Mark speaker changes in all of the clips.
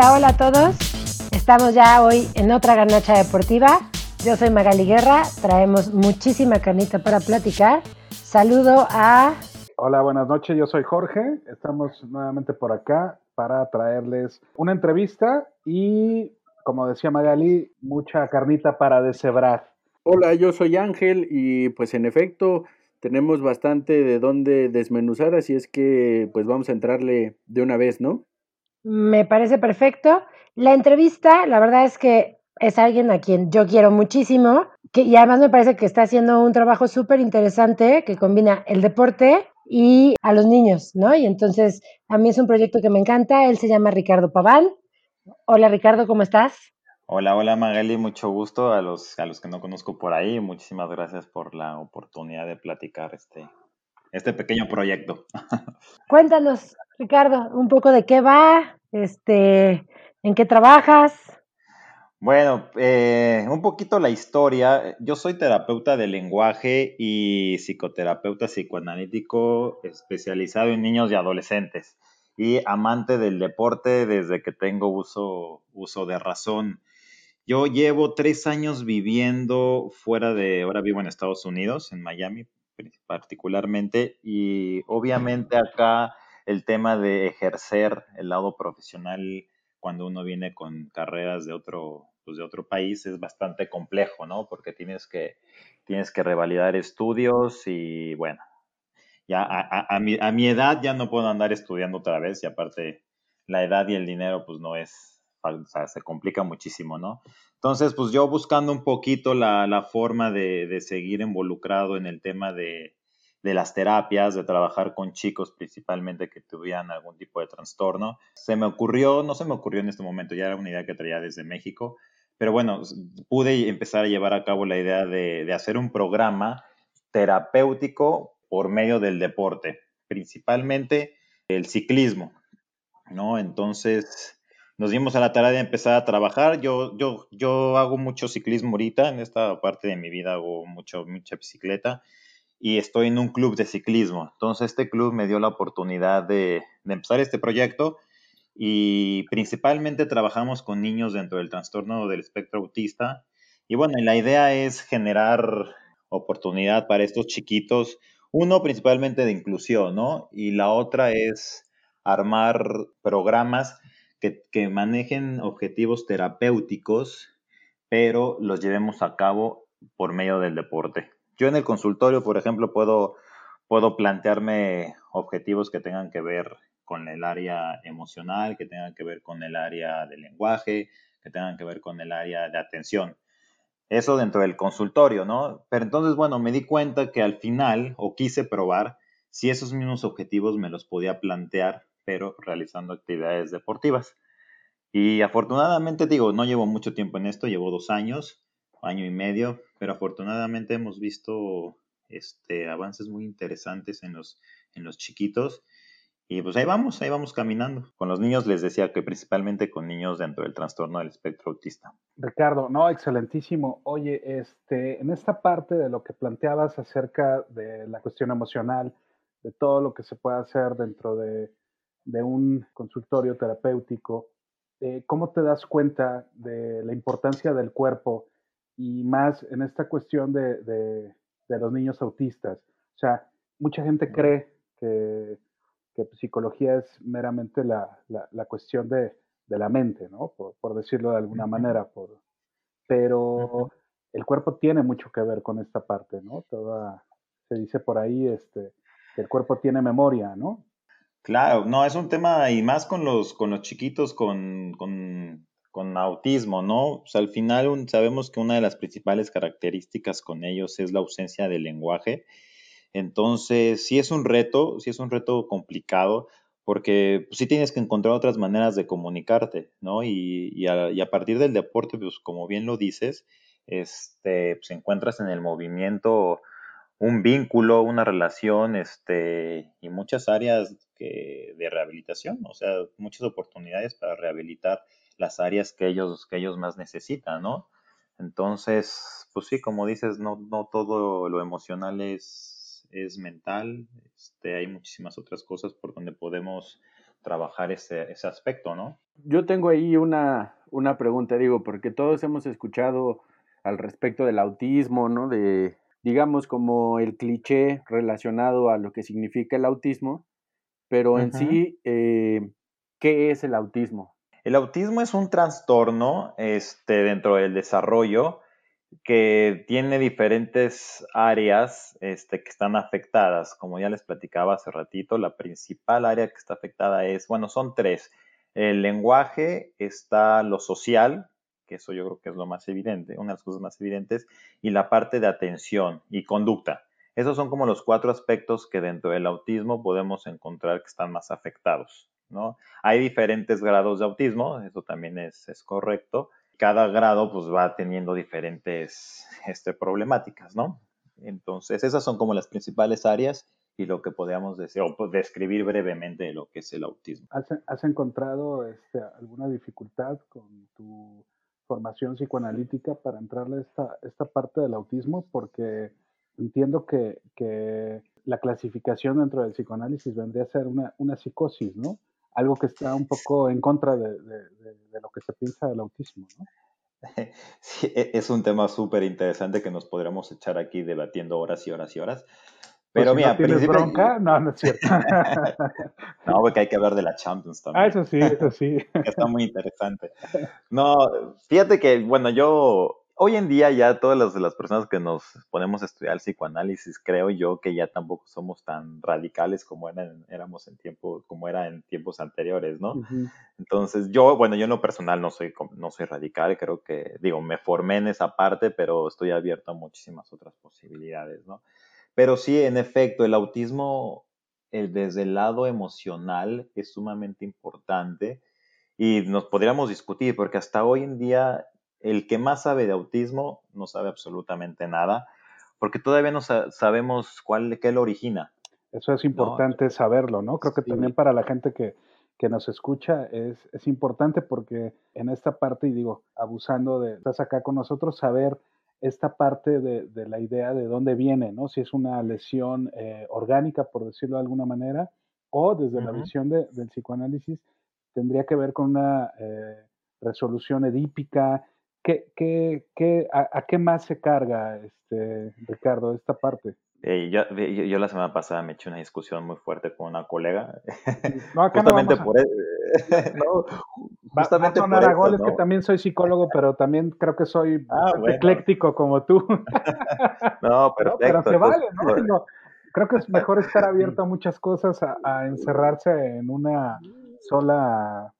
Speaker 1: Hola, hola a todos. Estamos ya hoy en otra garnacha deportiva. Yo soy Magali Guerra, traemos muchísima carnita para platicar. Saludo a...
Speaker 2: Hola, buenas noches, yo soy Jorge. Estamos nuevamente por acá para traerles una entrevista y, como decía Magali, mucha carnita para deshebrar.
Speaker 3: Hola, yo soy Ángel y pues en efecto tenemos bastante de dónde desmenuzar, así es que pues vamos a entrarle de una vez, ¿no?
Speaker 1: Me parece perfecto. La entrevista, la verdad es que es alguien a quien yo quiero muchísimo que, y además me parece que está haciendo un trabajo súper interesante que combina el deporte y a los niños, ¿no? Y entonces a mí es un proyecto que me encanta. Él se llama Ricardo Paval. Hola Ricardo, ¿cómo estás?
Speaker 4: Hola, hola Magali, mucho gusto a los, a los que no conozco por ahí. Muchísimas gracias por la oportunidad de platicar este, este pequeño proyecto.
Speaker 1: Cuéntanos, Ricardo, un poco de qué va, este, en qué trabajas.
Speaker 4: Bueno, eh, un poquito la historia. Yo soy terapeuta de lenguaje y psicoterapeuta psicoanalítico especializado en niños y adolescentes y amante del deporte desde que tengo uso, uso de razón. Yo llevo tres años viviendo fuera de, ahora vivo en Estados Unidos, en Miami particularmente, y obviamente acá el tema de ejercer el lado profesional cuando uno viene con carreras de otro, pues de otro país es bastante complejo, ¿no? Porque tienes que, tienes que revalidar estudios y bueno, ya a, a, mi, a mi edad ya no puedo andar estudiando otra vez y aparte la edad y el dinero pues no es, o sea, se complica muchísimo, ¿no? Entonces, pues yo buscando un poquito la, la forma de, de, seguir involucrado en el tema de, de las terapias, de trabajar con chicos principalmente que tuvieran algún tipo de trastorno. Se me ocurrió, no se me ocurrió en este momento, ya era una idea que traía desde México, pero bueno, pude empezar a llevar a cabo la idea de, de hacer un programa terapéutico por medio del deporte, principalmente el ciclismo, ¿no? Entonces nos dimos a la tarea de empezar a trabajar. Yo, yo, yo hago mucho ciclismo ahorita, en esta parte de mi vida hago mucho, mucha bicicleta y estoy en un club de ciclismo. Entonces este club me dio la oportunidad de, empezar este proyecto y principalmente trabajamos con niños dentro del trastorno del espectro autista. Y bueno, la idea es generar oportunidad para estos chiquitos, uno principalmente de inclusión, ¿no? Y la otra es armar programas que, que manejen objetivos terapéuticos, pero los llevemos a cabo por medio del deporte. Yo en el consultorio, por ejemplo, puedo, puedo plantearme objetivos que tengan que ver con el área emocional, que tengan que ver con el área del lenguaje, que tengan que ver con el área de atención. Eso dentro del consultorio, ¿no? Pero entonces, bueno, me di cuenta que al final, o quise probar, si esos mismos objetivos me los podía plantear, pero realizando actividades deportivas. Y afortunadamente, digo, no llevo mucho tiempo en esto, llevo dos años, año y medio, pero afortunadamente hemos visto este, avances muy interesantes en los, en los chiquitos. Y pues ahí vamos, ahí vamos caminando. Con los niños les decía que principalmente con niños dentro del trastorno del espectro autista.
Speaker 2: Ricardo, no, excelentísimo. Oye, este, en esta parte de lo que planteabas acerca de la cuestión emocional, de todo lo que se puede hacer dentro de, de un consultorio terapéutico, eh, ¿cómo te das cuenta de la importancia del cuerpo y más en esta cuestión de, de, de los niños autistas. O sea, mucha gente cree que, que psicología es meramente la, la, la cuestión de, de, la mente, ¿no? Por, por, decirlo de alguna manera. Por, pero el cuerpo tiene mucho que ver con esta parte, ¿no? Toda, se dice por ahí este, que el cuerpo tiene memoria, ¿no?
Speaker 4: Claro, no, es un tema, y más con los, con los chiquitos, con, con con autismo, ¿no? Pues al final sabemos que una de las principales características con ellos es la ausencia de lenguaje. Entonces, sí es un reto, sí es un reto complicado, porque pues, sí tienes que encontrar otras maneras de comunicarte, ¿no? Y, y a, partir del deporte, pues como bien lo dices, este, pues encuentras en el movimiento un vínculo, una relación, este, y muchas áreas que, de rehabilitación, o sea, muchas oportunidades para rehabilitar las áreas que ellos, que ellos más necesitan, ¿no? Entonces, pues sí, como dices, no, no todo lo emocional es, es mental, este, hay muchísimas otras cosas por donde podemos trabajar ese, ese aspecto, ¿no?
Speaker 3: Yo tengo ahí una, una pregunta, digo, porque todos hemos escuchado al respecto del autismo, ¿no? De, digamos, como el cliché relacionado a lo que significa el autismo, pero en sí, eh, ¿qué es el autismo?
Speaker 4: El autismo es un trastorno este, dentro del desarrollo que tiene diferentes áreas este, que están afectadas. Como ya les platicaba hace ratito, la principal área que está afectada es, bueno, son tres. El lenguaje, está lo social, que eso yo creo que es lo más evidente, una de las cosas más evidentes, y la parte de atención y conducta. Esos son como los cuatro aspectos que dentro del autismo podemos encontrar que están más afectados. ¿No? Hay diferentes grados de autismo, eso también es, es correcto. Cada grado pues va teniendo diferentes este, problemáticas, ¿no? Entonces, esas son como las principales áreas y lo que podríamos decir, o pues, describir brevemente lo que es el autismo.
Speaker 2: ¿Has, encontrado este, alguna dificultad con tu formación psicoanalítica para entrarle a esta, esta parte del autismo? Porque entiendo que, que, la clasificación dentro del psicoanálisis vendría a ser una, una psicosis, ¿no? Algo que está un poco en contra de, de, de lo que se piensa del autismo, ¿no?
Speaker 4: Sí, e, es un tema súper interesante que nos podríamos echar aquí debatiendo horas y horas y horas.
Speaker 2: Pues Pero mira, no bronca? No, no es cierto.
Speaker 4: no, porque hay que hablar de la Champions también.
Speaker 2: Ah, eso sí, eso sí.
Speaker 4: Está muy interesante. No, fíjate que, bueno, yo hoy en día ya todas las, las personas que nos ponemos a estudiar psicoanálisis, creo yo que ya tampoco somos tan radicales como eran, éramos en tiempo, como era en tiempos anteriores, ¿no? Entonces, yo, bueno, yo en lo personal no soy, no soy radical, creo que, digo, me formé en esa parte, pero estoy abierto a muchísimas otras posibilidades, ¿no? Pero sí, en efecto, el autismo desde el lado emocional es sumamente importante y nos podríamos discutir porque hasta hoy en día el que más sabe de autismo no sabe absolutamente nada porque todavía no sabemos cuál, qué lo origina.
Speaker 2: Eso es importante saberlo, ¿no? Creo que también para la gente que, que nos escucha es, es, importante porque en esta parte, y digo, abusando de, estás acá con nosotros, saber esta parte de, la idea de dónde viene, ¿no? Si es una lesión eh, orgánica, por decirlo de alguna manera, o desde la visión del psicoanálisis, tendría que ver con una eh, resolución edípica. ¿Qué, qué, qué, a, qué más se carga, este, Ricardo, esta parte?
Speaker 4: Eh, yo, yo, la semana pasada me eché una discusión muy fuerte con una colega. No, acá justamente por eso.
Speaker 2: no, justamente por eso, es que también soy psicólogo, pero también creo que soy ah, ecléctico como tú.
Speaker 4: no, perfecto. pero
Speaker 2: se vale, ¿no? Creo que es mejor estar abierto a muchas cosas, a, a encerrarse en una sola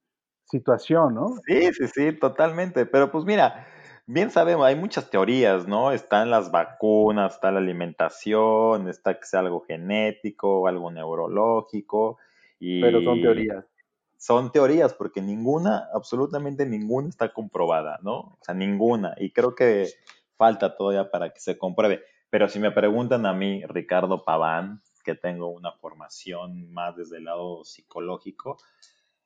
Speaker 2: situación, ¿no?
Speaker 4: Sí, sí, sí, totalmente. Pero pues mira, bien sabemos, hay muchas teorías, ¿no? Están las vacunas, está la alimentación, está que sea algo genético, algo neurológico. Y
Speaker 3: Pero son teorías.
Speaker 4: Son teorías, porque ninguna, absolutamente ninguna está comprobada, ¿no? O sea, ninguna. Y creo que falta todavía para que se compruebe. Pero si me preguntan a mí, Ricardo Paván, que tengo una formación más desde el lado psicológico,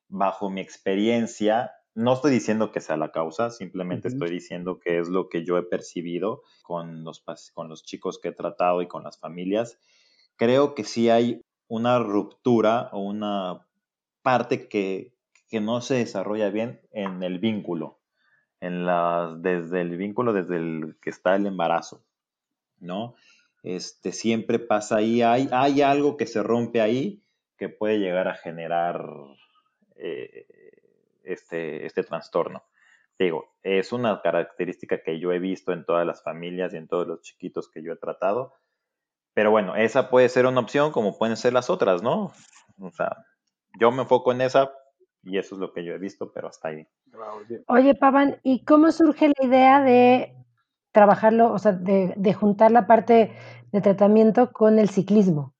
Speaker 4: bajo mi experiencia, no estoy diciendo que sea la causa, simplemente estoy diciendo que es lo que yo he percibido con los, con los chicos que he tratado y con las familias. Creo que sí hay una ruptura o una parte que, que no se desarrolla bien en el vínculo, en las, desde el vínculo, desde el que está el embarazo, ¿no? Este, siempre pasa ahí, hay, hay algo que se rompe ahí que puede llegar a generar eh, este, este trastorno. Digo, es una característica que yo he visto en todas las familias y en todos los chiquitos que yo he tratado. Pero bueno, esa puede ser una opción como pueden ser las otras, ¿no? O sea, yo me enfoco en esa y eso es lo que yo he visto, pero hasta ahí.
Speaker 1: Oye, Pavan, ¿y cómo surge la idea de trabajarlo, o sea, de, de juntar la parte de tratamiento con el ciclismo?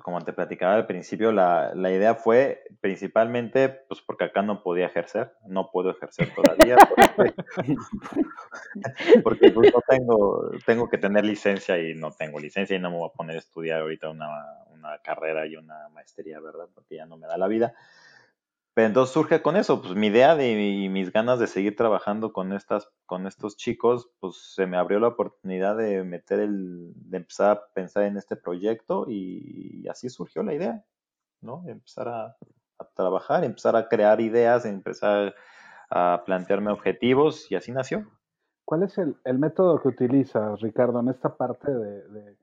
Speaker 4: Pues como te platicaba al principio, la, la, idea fue principalmente pues porque acá no podía ejercer, no puedo ejercer todavía, porque, pues, no tengo, tengo que tener licencia y no tengo licencia y no me voy a poner a estudiar ahorita una, una carrera y una maestría, ¿verdad? Porque ya no me da la vida. Pero entonces surge con eso, pues mi idea de, y mis ganas de seguir trabajando con estas, con estos chicos, pues se me abrió la oportunidad de meter el, de empezar a pensar en este proyecto y, así surgió la idea, ¿no? De empezar a, trabajar, empezar a crear ideas, empezar a plantearme objetivos y así nació.
Speaker 2: ¿Cuál es el, método que utilizas, Ricardo, en esta parte de,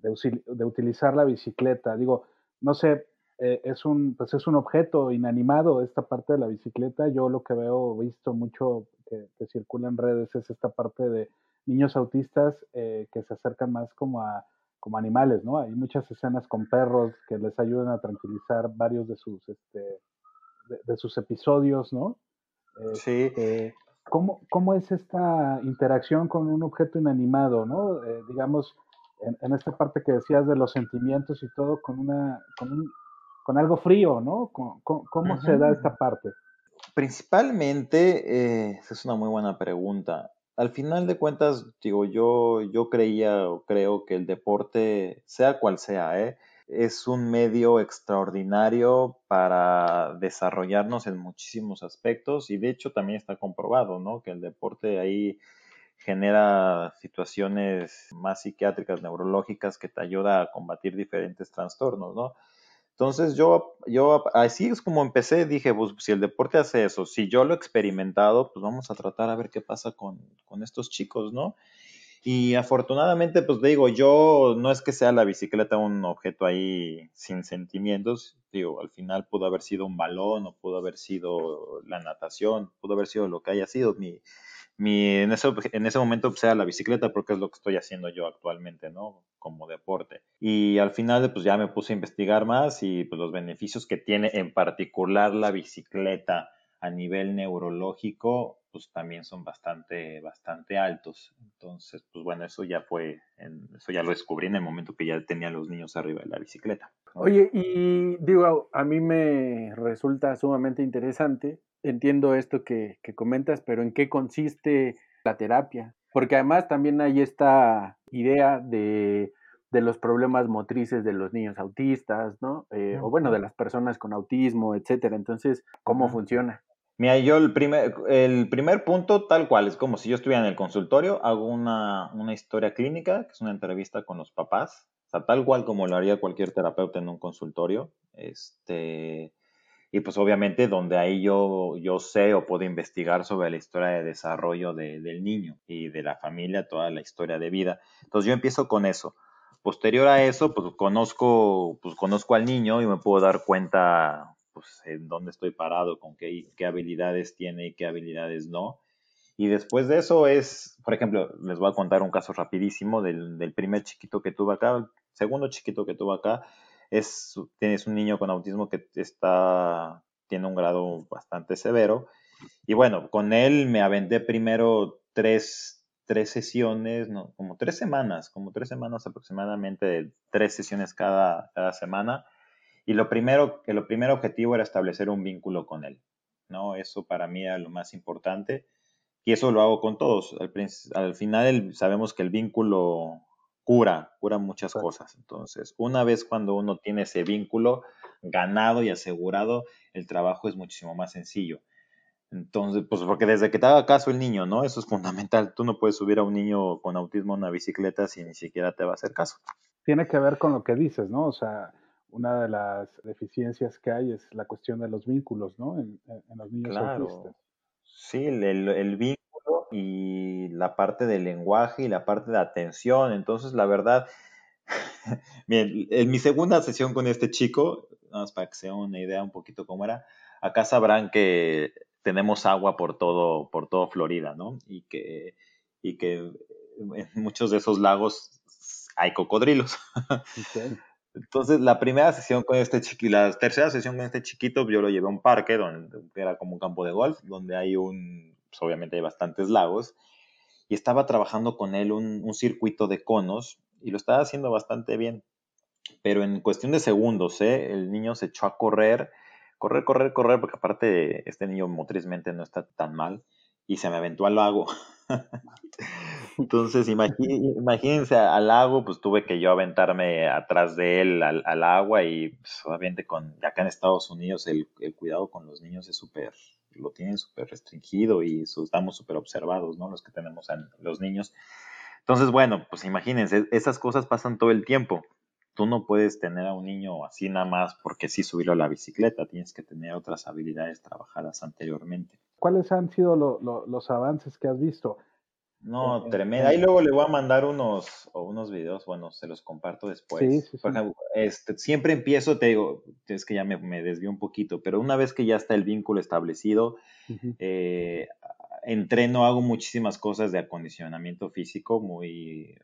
Speaker 2: de, utilizar la bicicleta? Digo, no sé, eh, es, un, pues es un objeto inanimado esta parte de la bicicleta. Yo lo que veo, visto mucho que, circula en redes es esta parte de niños autistas eh, que se acercan más como a como animales, ¿no? Hay muchas escenas con perros que les ayudan a tranquilizar varios de sus, este, de, sus episodios, ¿no?
Speaker 4: sí.
Speaker 2: Este, ¿cómo, ¿Cómo es esta interacción con un objeto inanimado, ¿no? Eh, digamos, en, esta parte que decías de los sentimientos y todo, con, una, con, un, con algo frío, ¿no? ¿Cómo, se da esta parte?
Speaker 4: Principalmente, eh, esa es una muy buena pregunta al final de cuentas, digo, yo, yo creía o creo que el deporte, sea cual sea, ¿eh? es un medio extraordinario para desarrollarnos en muchísimos aspectos y de hecho también está comprobado, ¿no? Que el deporte ahí genera situaciones más psiquiátricas, neurológicas que te ayuda a combatir diferentes trastornos, ¿no? Entonces yo, yo así es como empecé, dije, pues si el deporte hace eso, si yo lo he experimentado, pues vamos a tratar a ver qué pasa con, con estos chicos, ¿no? Y afortunadamente, pues digo, yo no es que sea la bicicleta un objeto ahí sin sentimientos, digo, al final pudo haber sido un balón o pudo haber sido la natación, pudo haber sido lo que haya sido. Mi, mi, en, ese, en ese momento pues, sea la bicicleta porque es lo que estoy haciendo yo actualmente, ¿no? Como deporte. Y al final pues ya me puse a investigar más y pues los beneficios que tiene en particular la bicicleta a nivel neurológico pues también son bastante, bastante altos. Entonces, pues bueno, eso ya fue, eso ya lo descubrí en el momento que ya tenía los niños arriba de la bicicleta.
Speaker 3: Oye, y digo, a mí me resulta sumamente interesante entiendo esto que, comentas, pero ¿en qué consiste la terapia? Porque además también hay esta idea de, los problemas motrices de los niños autistas, ¿no? Eh, o bueno, de las personas con autismo, etcétera. Entonces, ¿cómo funciona?
Speaker 4: Mira, yo el primer, el primer punto, tal cual, es como si yo estuviera en el consultorio, hago una, una historia clínica, que es una entrevista con los papás, o sea, tal cual como lo haría cualquier terapeuta en un consultorio. Este, y pues obviamente donde ahí yo, yo sé o puedo investigar sobre la historia de desarrollo del niño y de la familia, toda la historia de vida. Entonces yo empiezo con eso. Posterior a eso, pues conozco, pues conozco al niño y me puedo dar cuenta pues en dónde estoy parado, con qué, qué habilidades tiene y qué habilidades no. Y después de eso es, por ejemplo, les voy a contar un caso rapidísimo del, del primer chiquito que tuve acá, el segundo chiquito que tuve acá es, tienes un niño con autismo que está, tiene un grado bastante severo. Y bueno, con él me aventé primero tres, tres sesiones, no, como tres semanas, como tres semanas aproximadamente, tres sesiones cada, cada semana. Y lo primero, que lo primero objetivo era establecer un vínculo con él, ¿no? Eso para mí era lo más importante. Y eso lo hago con todos. Al, al final sabemos que el vínculo cura, cura muchas cosas. Entonces, una vez cuando uno tiene ese vínculo ganado y asegurado, el trabajo es muchísimo más sencillo. Entonces, pues porque desde que te haga caso el niño, ¿no? Eso es fundamental. Tú no puedes subir a un niño con autismo a una bicicleta si ni siquiera te va a hacer caso.
Speaker 2: Tiene que ver con lo que dices, ¿no? O sea, una de las deficiencias que hay es la cuestión de los vínculos, ¿no? En, los niños autistas.
Speaker 4: Sí, el, el, y la parte del lenguaje y la parte de atención. Entonces, la verdad, bien, en mi segunda sesión con este chico, nada más para que sea una idea un poquito cómo era, acá sabrán que tenemos agua por todo, por todo Florida, ¿no? Y que, y que en muchos de esos lagos hay cocodrilos. Entonces, la primera sesión con este chiquito, la tercera sesión con este chiquito, yo lo llevé a un parque donde era como un campo de golf, donde hay un pues, obviamente hay bastantes lagos, y estaba trabajando con él un, circuito de conos y lo estaba haciendo bastante bien. Pero en cuestión de segundos, ¿eh? el niño se echó a correr, correr, correr, correr, porque aparte este niño motrizmente no está tan mal, y se me aventó al lago. Entonces, imagínense al lago, pues tuve que yo aventarme atrás de él al, agua y pues, obviamente con, acá en Estados Unidos el, el cuidado con los niños es súper lo tienen súper restringido y estamos súper observados, ¿no? Los que tenemos a los niños. Entonces, bueno, pues imagínense, esas cosas pasan todo el tiempo. tú no puedes tener a un niño así nada más porque sí subirlo a la bicicleta, tienes que tener otras habilidades trabajadas anteriormente.
Speaker 2: ¿Cuáles han sido los avances que has visto?
Speaker 4: No, tremendo. Ahí luego le voy a mandar unos, o unos videos, bueno, se los comparto después. Sí, Por ejemplo, este, siempre empiezo, te digo, es que ya me, me desvío un poquito, pero una vez que ya está el vínculo establecido, eh, entreno, hago muchísimas cosas de acondicionamiento físico muy,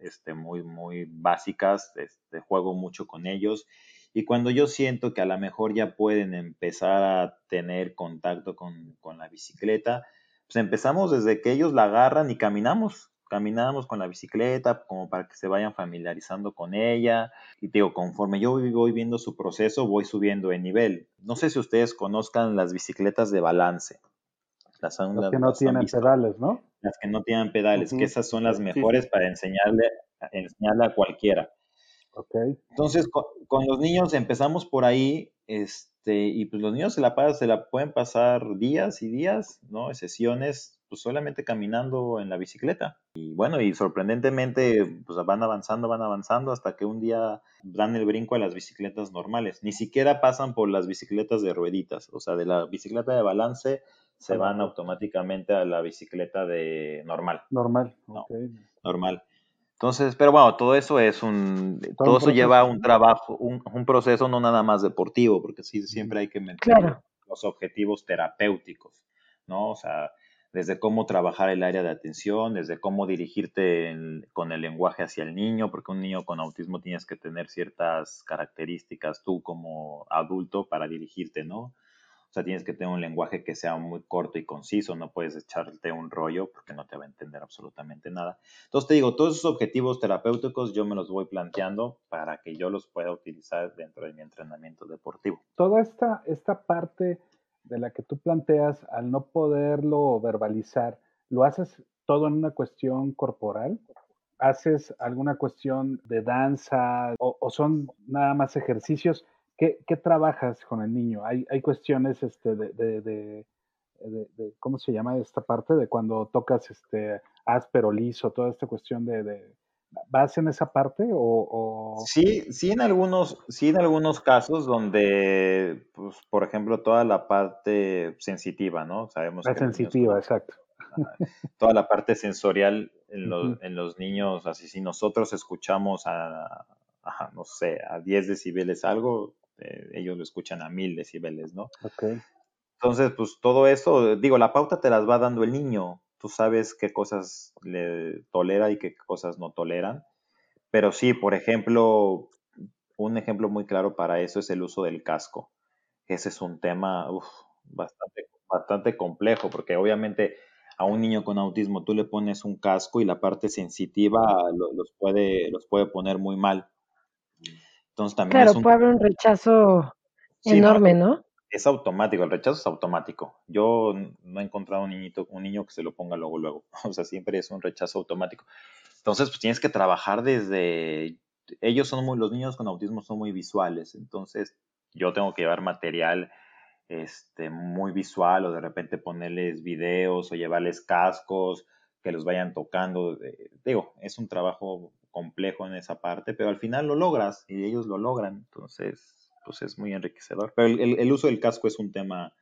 Speaker 4: este, muy, muy básicas, este, juego mucho con ellos. Y cuando yo siento que a lo mejor ya pueden empezar a tener contacto con, con la bicicleta, pues empezamos desde que ellos la agarran y caminamos, caminamos con la bicicleta como para que se vayan familiarizando con ella. Y digo, conforme yo voy viendo su proceso, voy subiendo de nivel. No sé si ustedes conozcan las bicicletas de balance.
Speaker 2: Las, que no tienen pedales, ¿no?
Speaker 4: Las que no tienen pedales, que esas son las mejores para enseñarle, enseñarle a cualquiera.
Speaker 2: Okay.
Speaker 4: Entonces, con, con, los niños empezamos por ahí, este, y pues los niños se la, se la pueden pasar días y días, ¿no? Sesiones, pues solamente caminando en la bicicleta. Y bueno, y sorprendentemente, pues van avanzando, van avanzando hasta que un día dan el brinco a las bicicletas normales. Ni siquiera pasan por las bicicletas de rueditas, o sea, de la bicicleta de balance se van automáticamente a la bicicleta de normal.
Speaker 2: Normal,
Speaker 4: Normal. Entonces, pero bueno, todo eso es un, todo, eso lleva un trabajo, un, proceso no nada más deportivo, porque sí, siempre hay que meter los objetivos terapéuticos, ¿no? O sea, desde cómo trabajar el área de atención, desde cómo dirigirte con el lenguaje hacia el niño, porque un niño con autismo tienes que tener ciertas características tú como adulto para dirigirte, ¿no? O sea, tienes que tener un lenguaje que sea muy corto y conciso, no puedes echarte un rollo porque no te va a entender absolutamente nada. Entonces te digo, todos esos objetivos terapéuticos yo me los voy planteando para que yo los pueda utilizar dentro de mi entrenamiento deportivo.
Speaker 2: Toda esta, esta parte de la que tú planteas, al no poderlo verbalizar, ¿lo haces todo en una cuestión corporal? ¿Haces alguna cuestión de danza o, o son nada más ejercicios? ¿Qué, trabajas con el niño? Hay, hay cuestiones este, de, de, ¿cómo se llama esta parte? De cuando tocas este áspero, liso, toda esta cuestión de, ¿vas en esa parte o,
Speaker 4: Sí, sí en algunos, sí en algunos casos donde, pues, por ejemplo, toda la parte sensitiva, ¿no?
Speaker 2: Sabemos la sensitiva, exacto.
Speaker 4: Toda la parte sensorial en los, en los niños, así si nosotros escuchamos a, a, no sé, a 10 decibeles algo, eh, ellos lo escuchan a mil decibeles, ¿no? Entonces, pues todo eso, digo, la pauta te las va dando el niño. Tú sabes qué cosas le tolera y qué cosas no toleran. Pero sí, por ejemplo, un ejemplo muy claro para eso es el uso del casco. Ese es un tema bastante, bastante complejo, porque obviamente a un niño con autismo tú le pones un casco y la parte sensitiva los, puede, los puede poner muy mal.
Speaker 1: Entonces también claro, puede haber un rechazo enorme, ¿no?
Speaker 4: Es automático, el rechazo es automático. Yo no he encontrado un niñito, un niño que se lo ponga luego, luego. O sea, siempre es un rechazo automático. Entonces, pues tienes que trabajar desde. Ellos son muy, los niños con autismo son muy visuales. Entonces, yo tengo que llevar material este, muy visual o de repente ponerles videos o llevarles cascos que los vayan tocando. Digo, es un trabajo complejo en esa parte, pero al final lo logras y ellos lo logran, entonces pues es muy enriquecedor. Pero el, uso del casco es un tema,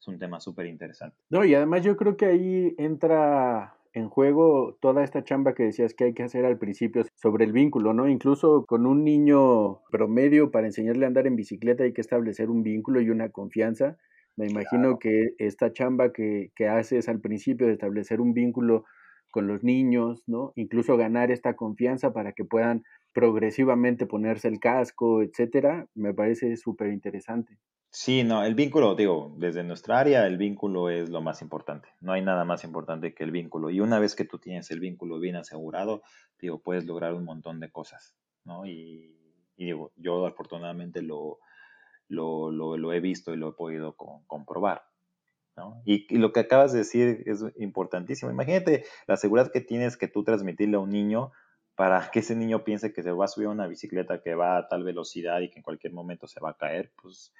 Speaker 4: es un tema súper interesante.
Speaker 3: No, y además yo creo que ahí entra en juego toda esta chamba que decías que hay que hacer al principio sobre el vínculo, ¿no? Incluso con un niño promedio para enseñarle a andar en bicicleta hay que establecer un vínculo y una confianza. Me imagino que esta chamba que, que haces al principio de establecer un vínculo con los niños, ¿no? Incluso ganar esta confianza para que puedan progresivamente ponerse el casco, etcétera, me parece súper interesante.
Speaker 4: Sí, no, el vínculo, digo, desde nuestra área, el vínculo es lo más importante. No hay nada más importante que el vínculo. Y una vez que tú tienes el vínculo bien asegurado, digo, puedes lograr un montón de cosas, ¿no? Y, digo, yo afortunadamente lo, lo, lo, he visto y lo he podido comprobar. Y, lo que acabas de decir es importantísimo. Imagínate la seguridad que tienes que tú transmitirle a un niño para que ese niño piense que se va a subir a una bicicleta que va a tal velocidad y que en cualquier momento se va a caer, pues,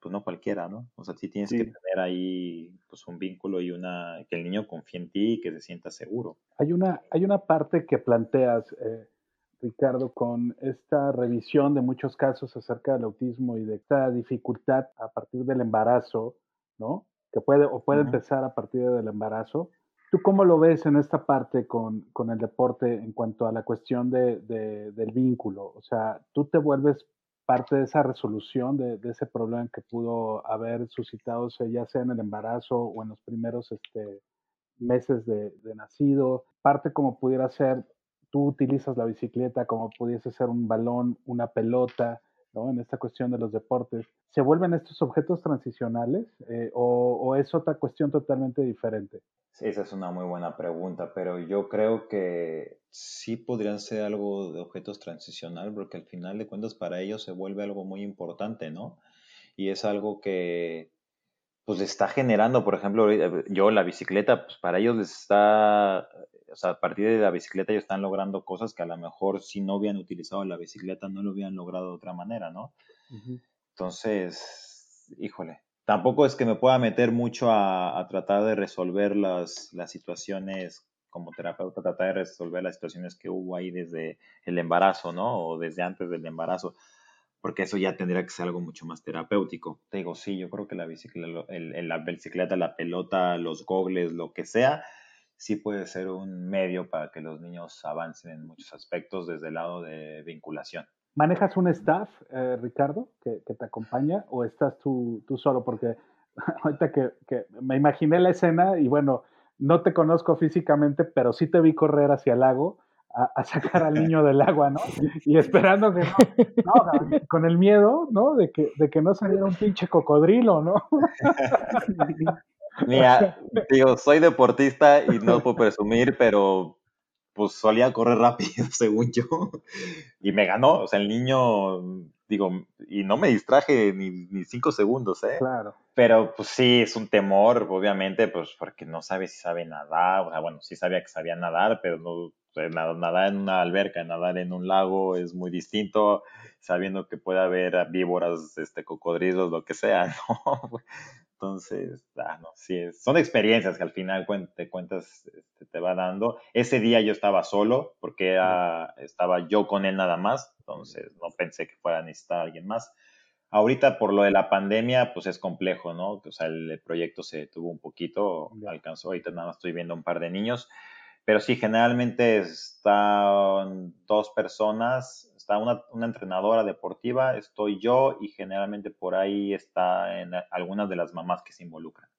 Speaker 4: pues no cualquiera, ¿no? O sea, sí tienes que tener ahí pues un vínculo y una, que el niño confíe en ti y que se sienta seguro.
Speaker 2: Hay una, hay una parte que planteas, eh, Ricardo, con esta revisión de muchos casos acerca del autismo y de esta dificultad a partir del embarazo, ¿no? Que puede o puede empezar a partir del embarazo. ¿Tú cómo lo ves en esta parte con, con el deporte en cuanto a la cuestión de, del vínculo? O sea, tú te vuelves parte de esa resolución de, de, ese problema que pudo haber suscitado, ya sea en el embarazo o en los primeros este, meses de, de, nacido, parte como pudiera ser, tú utilizas la bicicleta como pudiese ser un balón, una pelota, En esta cuestión de los deportes, ¿se vuelven estos objetos transicionales eh, o, es otra cuestión totalmente diferente?
Speaker 4: Esa es una muy buena pregunta, pero yo creo que sí podrían ser algo de objetos transicional, porque al final de cuentas para ellos se vuelve algo muy importante, ¿no? Y es algo que pues está generando, por ejemplo, yo la bicicleta, pues para ellos les está, o sea, a partir de la bicicleta ellos están logrando cosas que a lo mejor si no hubieran utilizado la bicicleta no lo hubieran logrado de otra manera, ¿no? Entonces, híjole, tampoco es que me pueda meter mucho a, tratar de resolver las, las, situaciones como terapeuta, tratar de resolver las situaciones que hubo ahí desde el embarazo, ¿no? O desde antes del embarazo, porque eso ya tendría que ser algo mucho más terapéutico. Te digo, sí, yo creo que la bicicleta, el, la bicicleta, la pelota, los gogles, lo que sea, sí puede ser un medio para que los niños avancen en muchos aspectos desde el lado de vinculación.
Speaker 2: ¿Manejas un staff, eh, Ricardo, que, te acompaña o estás tú, tú solo? Porque ahorita que, que, me imaginé la escena y bueno, no te conozco físicamente, pero sí te vi correr hacia el lago a, sacar al niño del agua, ¿no? Y esperando que no, no, con el miedo, ¿no? De que, de que no saliera un pinche cocodrilo, ¿no?
Speaker 4: Mira, digo, soy deportista y no puedo presumir, pero pues solía correr rápido, según yo, y me ganó, o sea, el niño, digo, y no me distraje ni, ni cinco segundos, ¿eh?
Speaker 2: Claro.
Speaker 4: Pero pues sí, es un temor, obviamente, pues porque no sabe si sabe nadar, o sea, bueno, sí sabía que sabía nadar, pero no, nadar en una alberca, nadar en un lago es muy distinto, sabiendo que puede haber víboras, este, cocodrilos, lo que sea, ¿no? Entonces, ah, no, sí, son experiencias que al final te cuentas, este, te va dando. Ese día yo estaba solo porque estaba yo con él nada más, entonces no pensé que fuera a necesitar a alguien más. Ahorita por lo de la pandemia, pues es complejo, ¿no? O sea, el, proyecto se tuvo un poquito, alcanzó, ahorita nada más estoy viendo un par de niños, pero sí, generalmente están dos personas, está una, entrenadora deportiva, estoy yo y generalmente por ahí está en algunas de las mamás que se involucran.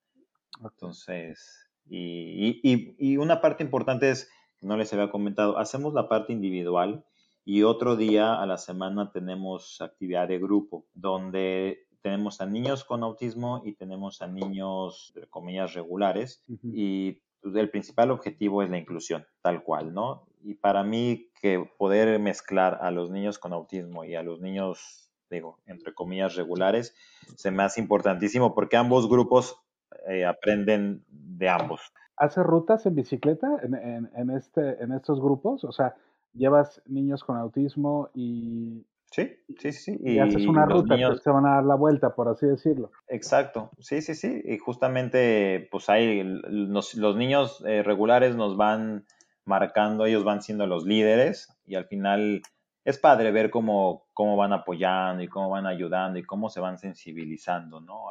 Speaker 4: Entonces, y, y, una parte importante es, no les había comentado, hacemos la parte individual y otro día a la semana tenemos actividad de grupo, donde tenemos a niños con autismo y tenemos a niños, de comillas, regulares. Y pues, el principal objetivo es la inclusión, tal cual, ¿no? Y para mí que poder mezclar a los niños con autismo y a los niños, digo, entre comillas, regulares, se me hace importantísimo porque ambos grupos eh, aprenden de ambos.
Speaker 2: ¿Hace rutas en bicicleta en, en, este, en estos grupos? O sea, llevas niños con autismo y
Speaker 4: Sí, sí, sí.
Speaker 2: Y, haces una ruta, niños... se van a dar la vuelta, por así decirlo.
Speaker 4: Exacto, sí, sí, sí. Y justamente, pues ahí los, niños eh, regulares nos van marcando, ellos van siendo los líderes y al final es padre ver cómo, cómo van apoyando y cómo van ayudando y cómo se van sensibilizando, ¿no?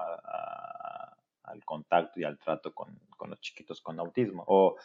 Speaker 4: al contacto y al trato con, con, los chiquitos con autismo. O